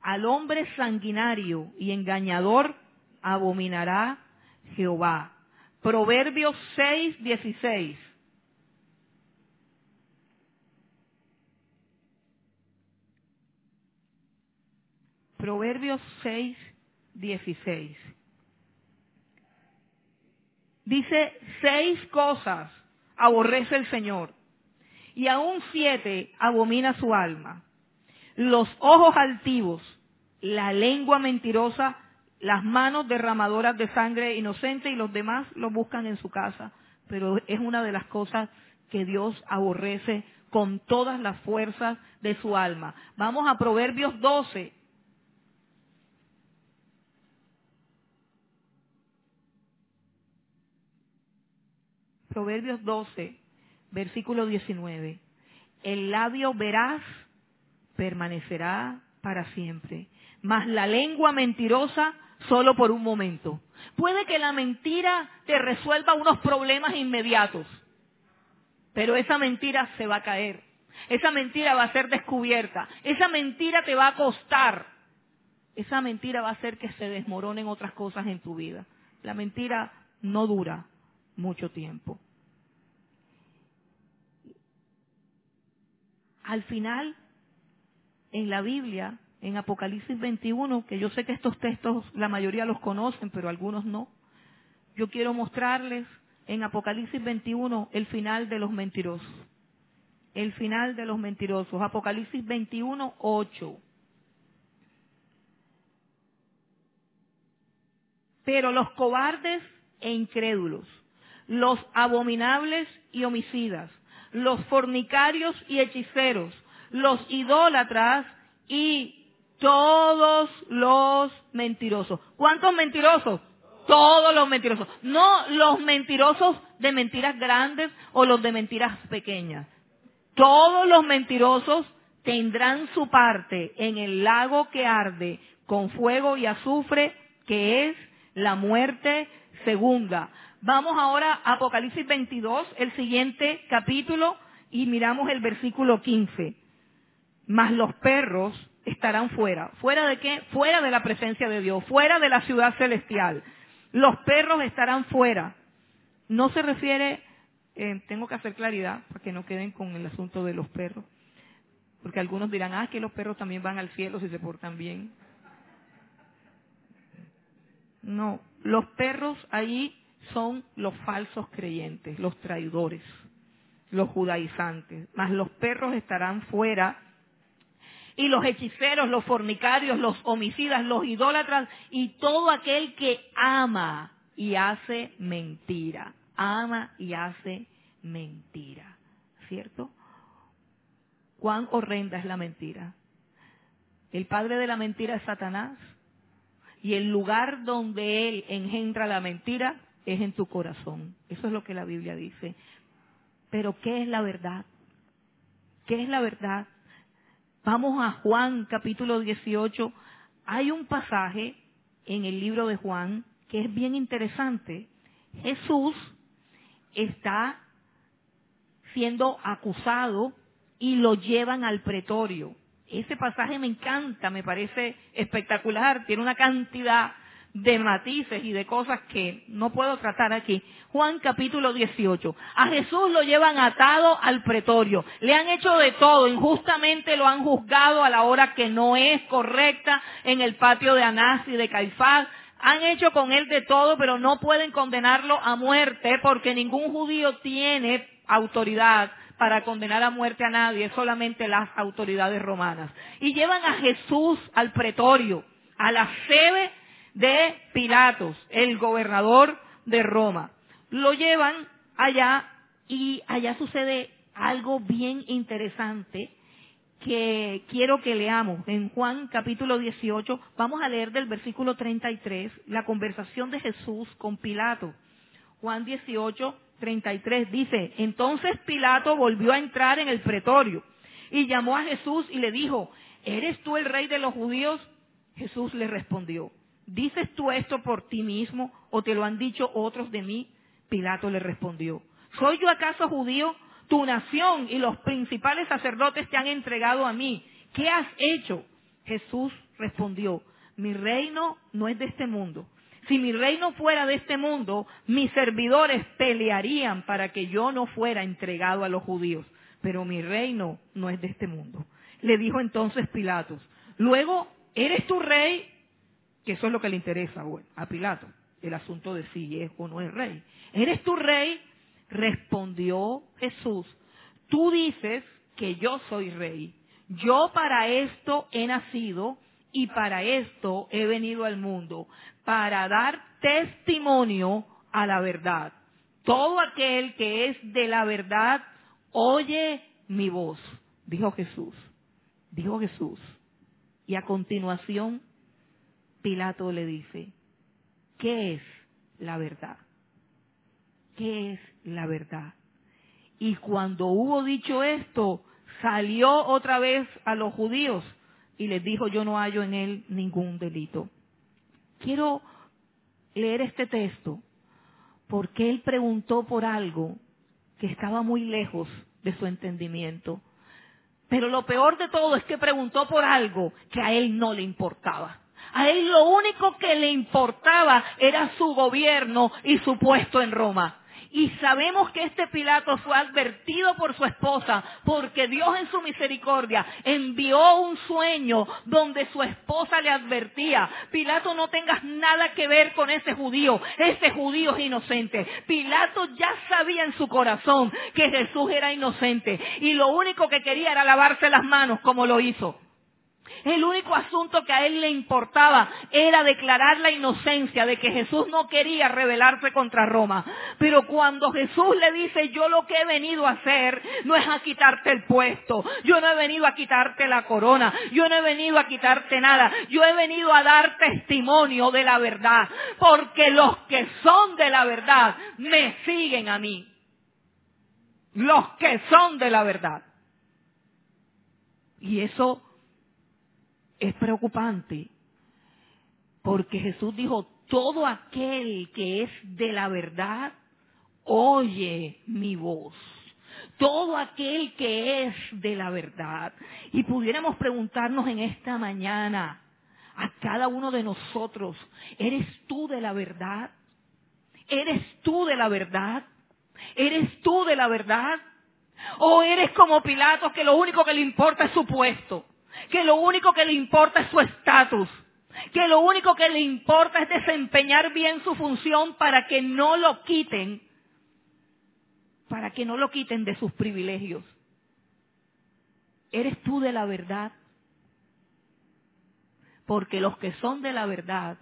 Al hombre sanguinario y engañador abominará Jehová. Proverbios 6, 16. Proverbios 6, 16. Dice, seis cosas aborrece el Señor, y aún siete abomina su alma. Los ojos altivos, la lengua mentirosa las manos derramadoras de sangre inocente y los demás lo buscan en su casa. Pero es una de las cosas que Dios aborrece con todas las fuerzas de su alma. Vamos a Proverbios 12. Proverbios 12, versículo 19. El labio veraz permanecerá para siempre, mas la lengua mentirosa solo por un momento. Puede que la mentira te resuelva unos problemas inmediatos, pero esa mentira se va a caer. Esa mentira va a ser descubierta. Esa mentira te va a costar. Esa mentira va a hacer que se desmoronen otras cosas en tu vida. La mentira no dura mucho tiempo. Al final, en la Biblia, en Apocalipsis 21, que yo sé que estos textos la mayoría los conocen, pero algunos no. Yo quiero mostrarles en Apocalipsis 21 el final de los mentirosos. El final de los mentirosos. Apocalipsis 21, 8. Pero los cobardes e incrédulos, los abominables y homicidas, los fornicarios y hechiceros, los idólatras y todos los mentirosos. ¿Cuántos mentirosos? Todos los mentirosos. No los mentirosos de mentiras grandes o los de mentiras pequeñas. Todos los mentirosos tendrán su parte en el lago que arde con fuego y azufre, que es la muerte segunda. Vamos ahora a Apocalipsis 22, el siguiente capítulo, y miramos el versículo 15. Mas los perros estarán fuera. ¿Fuera de qué? Fuera de la presencia de Dios, fuera de la ciudad celestial. Los perros estarán fuera. No se refiere, eh, tengo que hacer claridad para que no queden con el asunto de los perros. Porque algunos dirán, ah, que los perros también van al cielo si se portan bien. No, los perros ahí son los falsos creyentes, los traidores, los judaizantes. Mas los perros estarán fuera y los hechiceros, los fornicarios, los homicidas, los idólatras y todo aquel que ama y hace mentira. Ama y hace mentira. ¿Cierto? ¿Cuán horrenda es la mentira? El padre de la mentira es Satanás. Y el lugar donde él engendra la mentira es en tu corazón. Eso es lo que la Biblia dice. Pero ¿qué es la verdad? ¿Qué es la verdad? Vamos a Juan capítulo 18. Hay un pasaje en el libro de Juan que es bien interesante. Jesús está siendo acusado y lo llevan al pretorio. Ese pasaje me encanta, me parece espectacular, tiene una cantidad de matices y de cosas que no puedo tratar aquí. Juan capítulo 18. A Jesús lo llevan atado al pretorio. Le han hecho de todo. Injustamente lo han juzgado a la hora que no es correcta en el patio de Anás y de Caifás. Han hecho con él de todo, pero no pueden condenarlo a muerte porque ningún judío tiene autoridad para condenar a muerte a nadie, solamente las autoridades romanas. Y llevan a Jesús al pretorio, a la sede de Pilatos, el gobernador de Roma. Lo llevan allá y allá sucede algo bien interesante que quiero que leamos. En Juan capítulo 18 vamos a leer del versículo 33 la conversación de Jesús con Pilato. Juan 18, 33 dice, entonces Pilato volvió a entrar en el pretorio y llamó a Jesús y le dijo, ¿eres tú el rey de los judíos? Jesús le respondió, ¿dices tú esto por ti mismo o te lo han dicho otros de mí? Pilato le respondió, ¿soy yo acaso judío? Tu nación y los principales sacerdotes te han entregado a mí. ¿Qué has hecho? Jesús respondió, mi reino no es de este mundo. Si mi reino fuera de este mundo, mis servidores pelearían para que yo no fuera entregado a los judíos. Pero mi reino no es de este mundo. Le dijo entonces Pilatos, luego, ¿eres tu rey? Que eso es lo que le interesa a Pilato, el asunto de si es o no es rey. ¿Eres tu rey? Respondió Jesús, tú dices que yo soy rey. Yo para esto he nacido y para esto he venido al mundo, para dar testimonio a la verdad. Todo aquel que es de la verdad oye mi voz, dijo Jesús. Dijo Jesús. Y a continuación Pilato le dice, ¿qué es la verdad? ¿Qué es la verdad? Y cuando hubo dicho esto, salió otra vez a los judíos y les dijo, yo no hallo en él ningún delito. Quiero leer este texto porque él preguntó por algo que estaba muy lejos de su entendimiento. Pero lo peor de todo es que preguntó por algo que a él no le importaba. A él lo único que le importaba era su gobierno y su puesto en Roma. Y sabemos que este Pilato fue advertido por su esposa porque Dios en su misericordia envió un sueño donde su esposa le advertía, Pilato no tengas nada que ver con ese judío, ese judío es inocente. Pilato ya sabía en su corazón que Jesús era inocente y lo único que quería era lavarse las manos como lo hizo. El único asunto que a él le importaba era declarar la inocencia de que Jesús no quería rebelarse contra Roma. Pero cuando Jesús le dice, yo lo que he venido a hacer no es a quitarte el puesto, yo no he venido a quitarte la corona, yo no he venido a quitarte nada, yo he venido a dar testimonio de la verdad, porque los que son de la verdad me siguen a mí. Los que son de la verdad. Y eso es preocupante porque Jesús dijo, todo aquel que es de la verdad, oye mi voz. Todo aquel que es de la verdad. Y pudiéramos preguntarnos en esta mañana a cada uno de nosotros, ¿eres tú de la verdad? ¿Eres tú de la verdad? ¿Eres tú de la verdad? ¿O eres como Pilato que lo único que le importa es su puesto? Que lo único que le importa es su estatus, que lo único que le importa es desempeñar bien su función para que no lo quiten, para que no lo quiten de sus privilegios. ¿Eres tú de la verdad? Porque los que son de la verdad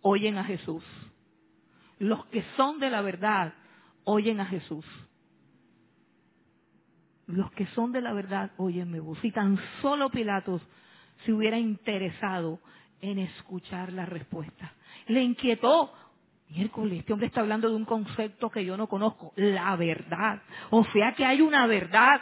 oyen a Jesús. Los que son de la verdad oyen a Jesús los que son de la verdad, óyenme vos. Si tan solo Pilatos se hubiera interesado en escuchar la respuesta. Le inquietó Miércoles, este hombre está hablando de un concepto que yo no conozco, la verdad. O sea que hay una verdad.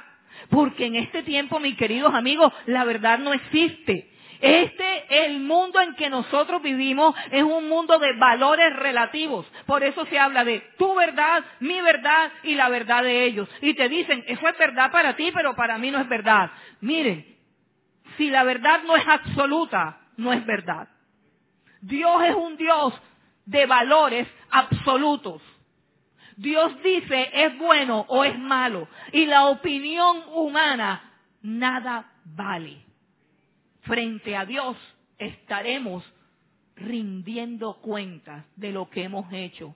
Porque en este tiempo, mis queridos amigos, la verdad no existe. Este, el mundo en que nosotros vivimos es un mundo de valores relativos. Por eso se habla de tu verdad, mi verdad y la verdad de ellos. Y te dicen, eso es verdad para ti, pero para mí no es verdad. Miren, si la verdad no es absoluta, no es verdad. Dios es un Dios de valores absolutos. Dios dice es bueno o es malo. Y la opinión humana nada vale frente a Dios estaremos rindiendo cuentas de lo que hemos hecho.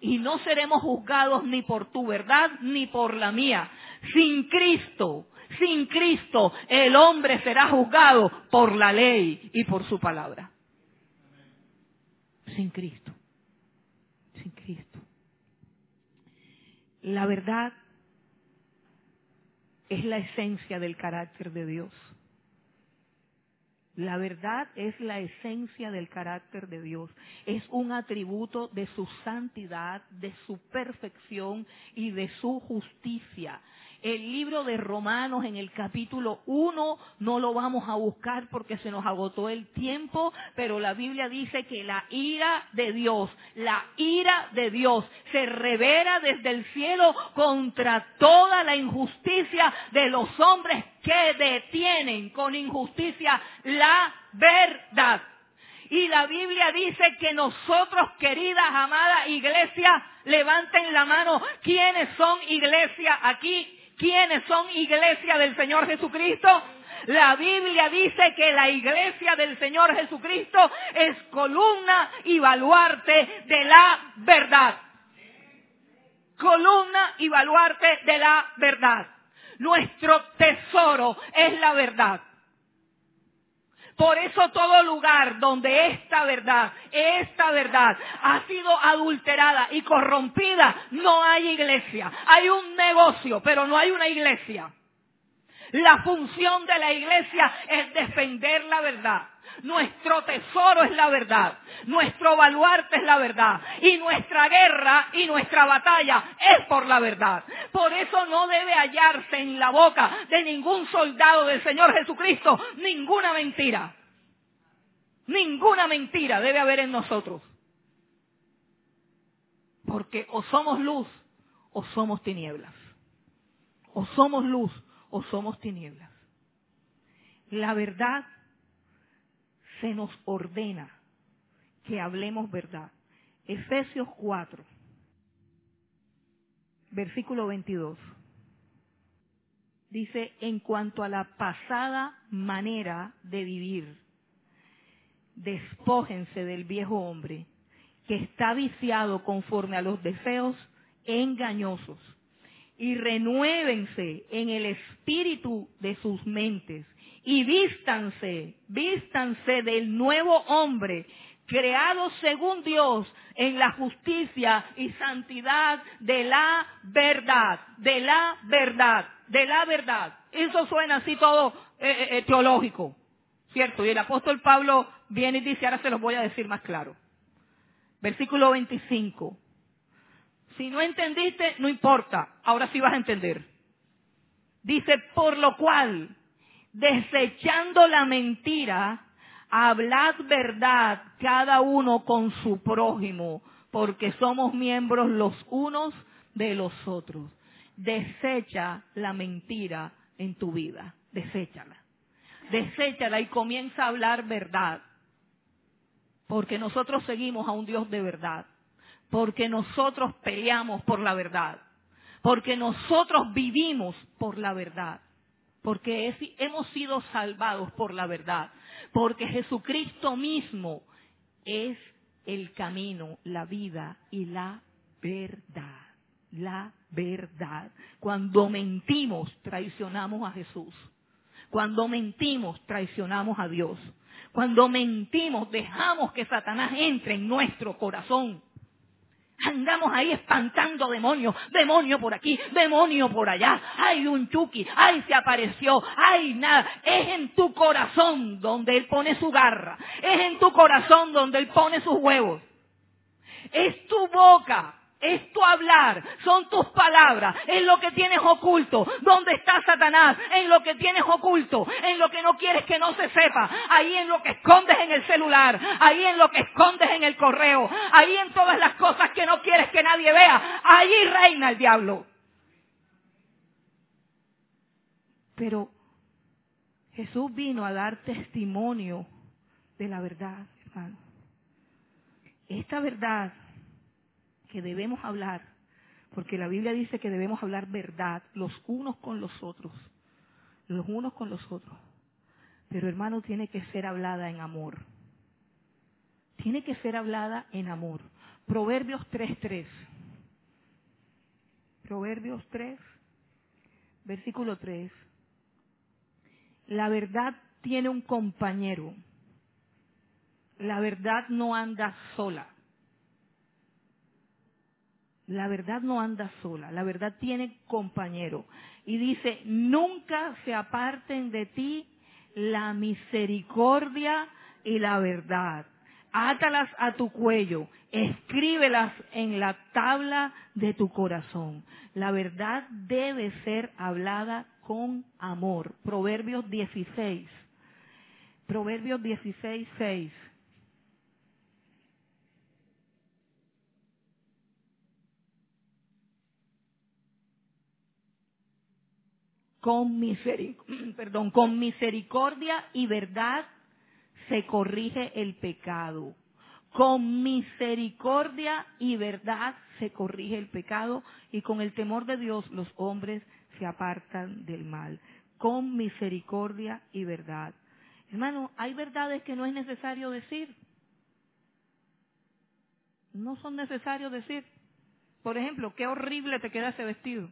Y no seremos juzgados ni por tu verdad ni por la mía. Sin Cristo, sin Cristo, el hombre será juzgado por la ley y por su palabra. Sin Cristo. Sin Cristo. La verdad es la esencia del carácter de Dios. La verdad es la esencia del carácter de Dios. Es un atributo de su santidad, de su perfección y de su justicia. El libro de Romanos en el capítulo 1 no lo vamos a buscar porque se nos agotó el tiempo, pero la Biblia dice que la ira de Dios, la ira de Dios se revela desde el cielo contra toda la injusticia de los hombres que detienen con injusticia la verdad. Y la Biblia dice que nosotros, queridas, amadas iglesia, levanten la mano. ¿Quiénes son iglesia aquí? ¿Quiénes son iglesia del Señor Jesucristo? La Biblia dice que la iglesia del Señor Jesucristo es columna y baluarte de la verdad. Columna y baluarte de la verdad. Nuestro tesoro es la verdad. Por eso todo lugar donde esta verdad, esta verdad ha sido adulterada y corrompida, no hay iglesia. Hay un negocio, pero no hay una iglesia. La función de la iglesia es defender la verdad. Nuestro tesoro es la verdad. Nuestro baluarte es la verdad. Y nuestra guerra y nuestra batalla es por la verdad. Por eso no debe hallarse en la boca de ningún soldado del Señor Jesucristo ninguna mentira. Ninguna mentira debe haber en nosotros. Porque o somos luz o somos tinieblas. O somos luz o somos tinieblas. La verdad se nos ordena que hablemos verdad. Efesios 4, versículo 22. Dice, en cuanto a la pasada manera de vivir, despójense del viejo hombre que está viciado conforme a los deseos engañosos y renuévense en el espíritu de sus mentes y vístanse, vístanse del nuevo hombre creado según Dios en la justicia y santidad de la verdad, de la verdad, de la verdad. Eso suena así todo eh, eh, eh, teológico, ¿cierto? Y el apóstol Pablo viene y dice, ahora se los voy a decir más claro. Versículo 25. Si no entendiste, no importa, ahora sí vas a entender. Dice, por lo cual, desechando la mentira, hablad verdad cada uno con su prójimo, porque somos miembros los unos de los otros. Desecha la mentira en tu vida, deséchala. Deséchala y comienza a hablar verdad. Porque nosotros seguimos a un Dios de verdad porque nosotros peleamos por la verdad, porque nosotros vivimos por la verdad, porque hemos sido salvados por la verdad, porque Jesucristo mismo es el camino, la vida y la verdad. La verdad. Cuando mentimos, traicionamos a Jesús. Cuando mentimos, traicionamos a Dios. Cuando mentimos, dejamos que Satanás entre en nuestro corazón. Andamos ahí espantando demonios, demonio por aquí, demonio por allá. Hay un chuki, ay se apareció, ay nada. Es en tu corazón donde él pone su garra. Es en tu corazón donde él pone sus huevos. Es tu boca es tu hablar, son tus palabras, en lo que tienes oculto. ¿Dónde está Satanás? En lo que tienes oculto, en lo que no quieres que no se sepa, ahí en lo que escondes en el celular, ahí en lo que escondes en el correo, ahí en todas las cosas que no quieres que nadie vea, allí reina el diablo. Pero Jesús vino a dar testimonio de la verdad, hermano. Esta verdad que debemos hablar, porque la Biblia dice que debemos hablar verdad los unos con los otros, los unos con los otros. Pero hermano, tiene que ser hablada en amor. Tiene que ser hablada en amor. Proverbios 3.3. Proverbios 3, versículo 3. La verdad tiene un compañero. La verdad no anda sola. La verdad no anda sola, la verdad tiene compañero. Y dice, nunca se aparten de ti la misericordia y la verdad. Átalas a tu cuello, escríbelas en la tabla de tu corazón. La verdad debe ser hablada con amor. Proverbios 16. Proverbios 16, 6. con, misericordia y verdad se corrige el pecado. Con misericordia y verdad se corrige el pecado y con el temor de Dios los hombres se apartan del mal. Con misericordia y verdad. Hermano, hay verdades que no es necesario decir. No son necesarios decir. Por ejemplo, qué horrible te queda ese vestido.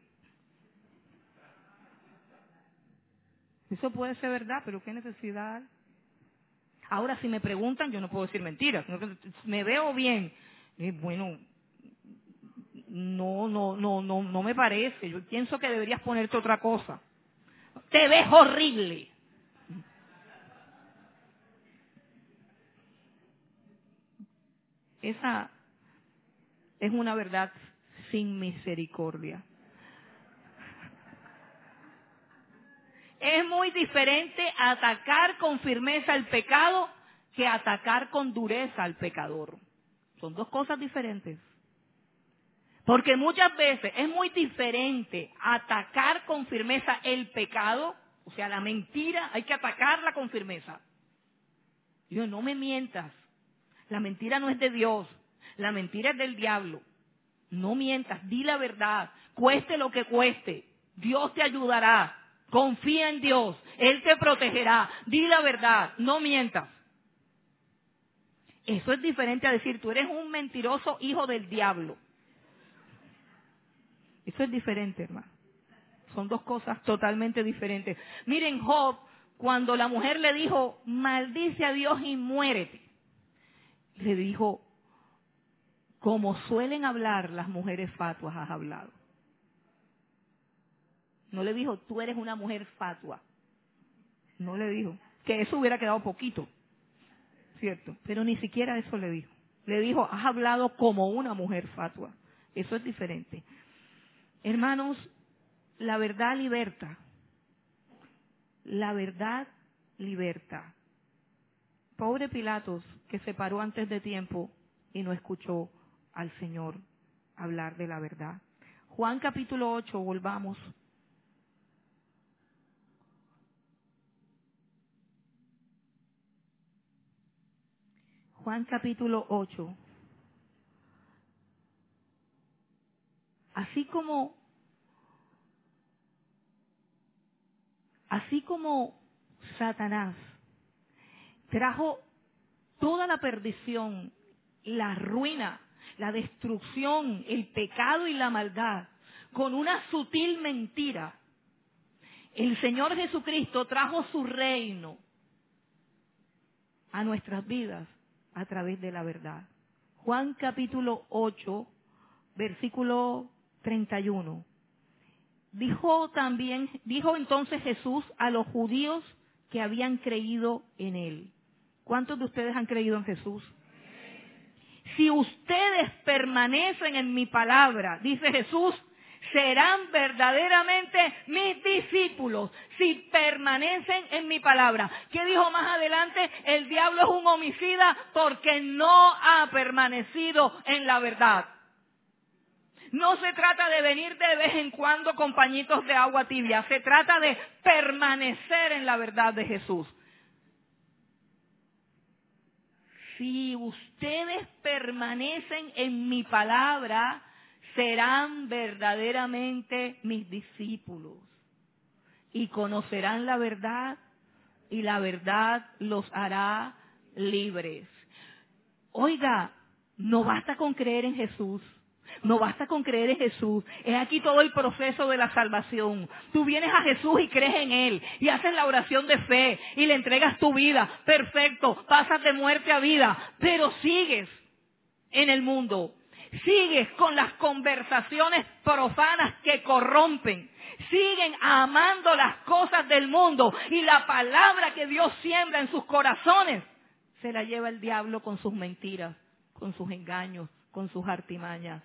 Eso puede ser verdad, pero qué necesidad. Ahora, si me preguntan, yo no puedo decir mentiras. Me veo bien. bueno, no, no, no, no, no me parece. Yo pienso que deberías ponerte otra cosa. Te ves horrible. Esa es una verdad sin misericordia. Es muy diferente atacar con firmeza el pecado que atacar con dureza al pecador. Son dos cosas diferentes. Porque muchas veces es muy diferente atacar con firmeza el pecado, o sea, la mentira, hay que atacarla con firmeza. Dios, no me mientas. La mentira no es de Dios, la mentira es del diablo. No mientas, di la verdad, cueste lo que cueste. Dios te ayudará. Confía en Dios. Él te protegerá. Di la verdad. No mientas. Eso es diferente a decir, tú eres un mentiroso hijo del diablo. Eso es diferente, hermano. Son dos cosas totalmente diferentes. Miren, Job, cuando la mujer le dijo, maldice a Dios y muérete, le dijo, como suelen hablar las mujeres fatuas, has hablado. No le dijo, tú eres una mujer fatua. No le dijo. Que eso hubiera quedado poquito. ¿Cierto? Pero ni siquiera eso le dijo. Le dijo, has hablado como una mujer fatua. Eso es diferente. Hermanos, la verdad liberta. La verdad liberta. Pobre Pilatos que se paró antes de tiempo y no escuchó al Señor hablar de la verdad. Juan capítulo 8, volvamos. Juan capítulo 8. Así como así como Satanás trajo toda la perdición, la ruina, la destrucción, el pecado y la maldad con una sutil mentira, el Señor Jesucristo trajo su reino a nuestras vidas a través de la verdad. Juan capítulo 8, versículo 31. Dijo también, dijo entonces Jesús a los judíos que habían creído en él. ¿Cuántos de ustedes han creído en Jesús? si ustedes permanecen en mi palabra, dice Jesús, serán verdaderamente mis discípulos si permanecen en mi palabra. ¿Qué dijo más adelante? El diablo es un homicida porque no ha permanecido en la verdad. No se trata de venir de vez en cuando con pañitos de agua tibia, se trata de permanecer en la verdad de Jesús. Si ustedes permanecen en mi palabra, serán verdaderamente mis discípulos y conocerán la verdad y la verdad los hará libres. Oiga, no basta con creer en Jesús. No basta con creer en Jesús. Es aquí todo el proceso de la salvación. Tú vienes a Jesús y crees en Él. Y haces la oración de fe. Y le entregas tu vida. Perfecto. Pasas de muerte a vida. Pero sigues en el mundo sigues con las conversaciones profanas que corrompen, siguen amando las cosas del mundo y la palabra que Dios siembra en sus corazones, se la lleva el diablo con sus mentiras, con sus engaños, con sus artimañas.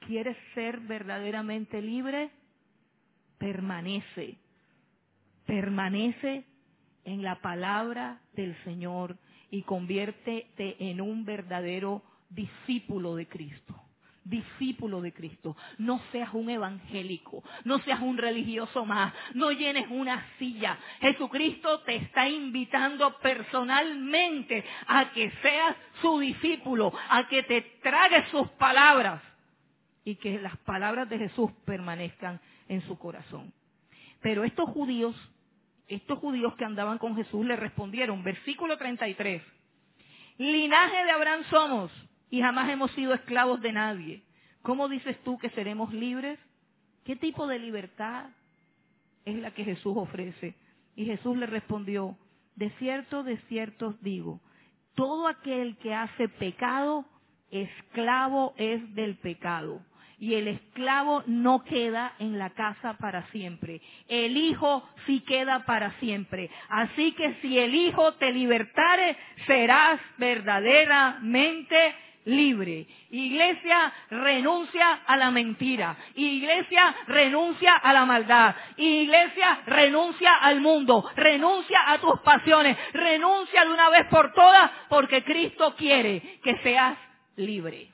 ¿Quieres ser verdaderamente libre? Permanece, permanece en la palabra del Señor y conviértete en un verdadero discípulo de Cristo. Discípulo de Cristo. No seas un evangélico, no seas un religioso más, no llenes una silla. Jesucristo te está invitando personalmente a que seas su discípulo, a que te tragues sus palabras y que las palabras de Jesús permanezcan en su corazón. Pero estos judíos, estos judíos que andaban con Jesús le respondieron, versículo 33, linaje de Abraham somos y jamás hemos sido esclavos de nadie. ¿Cómo dices tú que seremos libres? ¿Qué tipo de libertad es la que Jesús ofrece? Y Jesús le respondió, de cierto, de cierto os digo, todo aquel que hace pecado, esclavo es del pecado. Y el esclavo no queda en la casa para siempre. El hijo sí queda para siempre. Así que si el hijo te libertare, serás verdaderamente libre. Iglesia renuncia a la mentira. Iglesia renuncia a la maldad. Iglesia renuncia al mundo. Renuncia a tus pasiones. Renuncia de una vez por todas porque Cristo quiere que seas libre.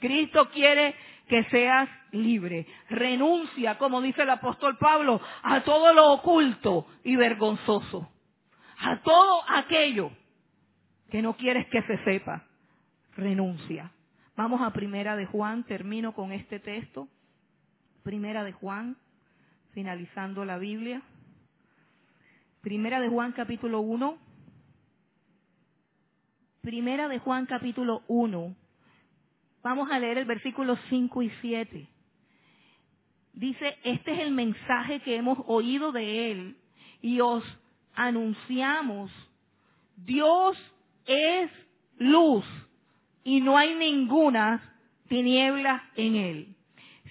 Cristo quiere que seas libre. Renuncia, como dice el apóstol Pablo, a todo lo oculto y vergonzoso. A todo aquello que no quieres que se sepa renuncia. Vamos a Primera de Juan, termino con este texto. Primera de Juan, finalizando la Biblia. Primera de Juan capítulo 1. Primera de Juan capítulo 1. Vamos a leer el versículo 5 y 7. Dice, este es el mensaje que hemos oído de él y os anunciamos. Dios es luz y no hay ninguna tiniebla en él.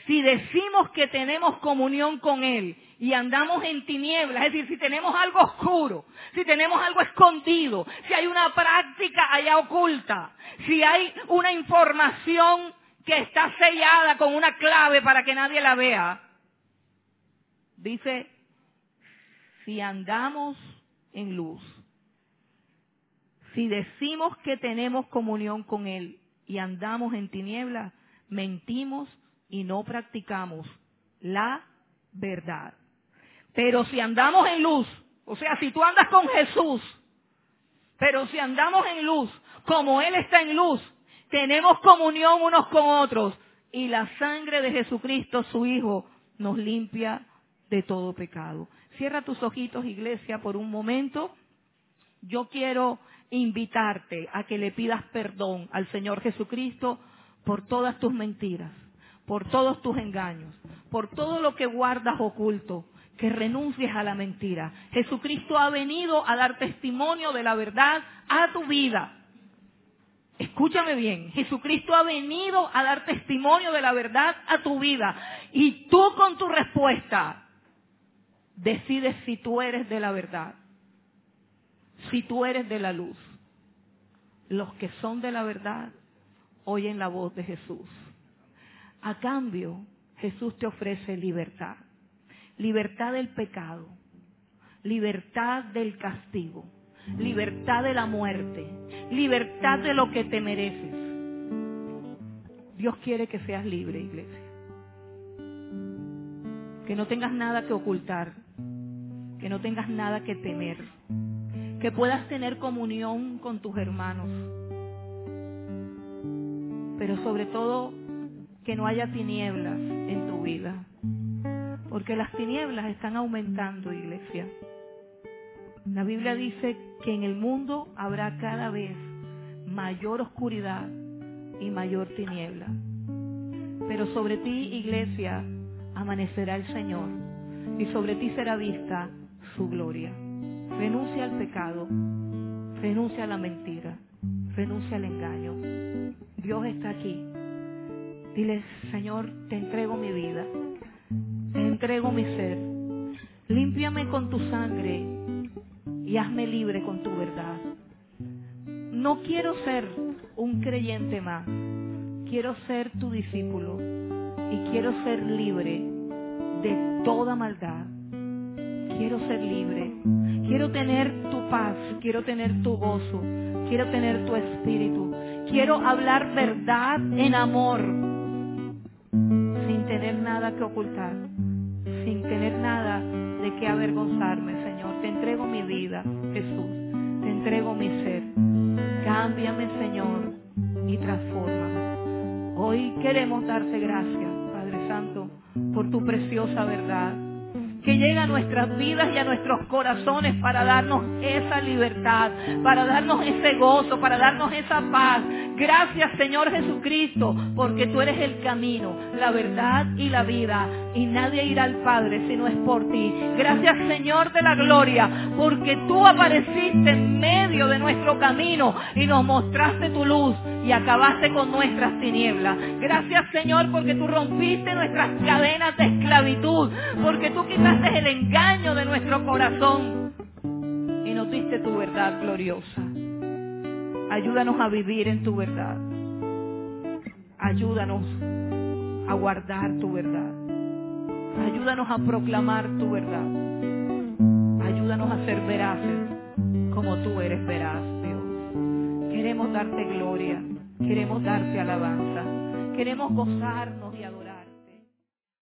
Si decimos que tenemos comunión con Él y andamos en tinieblas, es decir, si tenemos algo oscuro, si tenemos algo escondido, si hay una práctica allá oculta, si hay una información que está sellada con una clave para que nadie la vea, dice, si andamos en luz, si decimos que tenemos comunión con Él y andamos en tinieblas, mentimos y no practicamos la verdad. Pero si andamos en luz, o sea, si tú andas con Jesús, pero si andamos en luz, como Él está en luz, tenemos comunión unos con otros y la sangre de Jesucristo, su Hijo, nos limpia de todo pecado. Cierra tus ojitos, iglesia, por un momento. Yo quiero invitarte a que le pidas perdón al Señor Jesucristo por todas tus mentiras, por todos tus engaños, por todo lo que guardas oculto, que renuncies a la mentira. Jesucristo ha venido a dar testimonio de la verdad a tu vida. Escúchame bien, Jesucristo ha venido a dar testimonio de la verdad a tu vida. Y tú con tu respuesta decides si tú eres de la verdad si tú eres de la luz. los que son de la verdad oyen la voz de Jesús. A cambio, Jesús te ofrece libertad. Libertad del pecado, libertad del castigo, libertad de la muerte, libertad de lo que te mereces. Dios quiere que seas libre, iglesia. Que no tengas nada que ocultar, que no tengas nada que temer, que puedas tener comunión con tus hermanos, pero sobre todo que no haya tinieblas en tu vida, porque las tinieblas están aumentando, iglesia. La Biblia dice que en el mundo habrá cada vez mayor oscuridad y mayor tiniebla. Pero sobre ti, iglesia, amanecerá el Señor y sobre ti será vista su gloria. Renuncia al pecado, renuncia a la mentira, renuncia al engaño. Dios está aquí. Dile, Señor, te entrego mi vida, te entrego mi ser. Límpiame con tu sangre y hazme libre con tu verdad. No quiero ser un creyente más, quiero ser tu discípulo y quiero ser libre de toda maldad. Quiero ser libre. Quiero tener tu paz, quiero tener tu gozo, quiero tener tu espíritu. Quiero hablar verdad en amor, sin tener nada que ocultar, sin tener nada de qué avergonzarme, Señor. Te entrego mi vida, Jesús. Te entrego mi ser. Cámbiame, Señor, y transfórmame. Hoy queremos darte gracias, Padre Santo, por tu preciosa verdad que llega a nuestras vidas y a nuestros corazones para darnos esa libertad, para darnos ese gozo, para darnos esa paz. Gracias Señor Jesucristo, porque tú eres el camino, la verdad y la vida, y nadie irá al Padre si no es por ti. Gracias Señor de la gloria, porque tú apareciste en medio de nuestro camino y nos mostraste tu luz y acabaste con nuestras tinieblas. Gracias Señor porque tú rompiste nuestras cadenas de esclavitud, porque tú quitaste el engaño de nuestro corazón y nos diste tu verdad gloriosa. Ayúdanos a vivir en tu verdad. Ayúdanos a guardar tu verdad. Ayúdanos a proclamar tu verdad. Ayúdanos a ser veraces como tú eres veraz, Dios. Queremos darte gloria. Queremos darte alabanza. Queremos gozarnos y.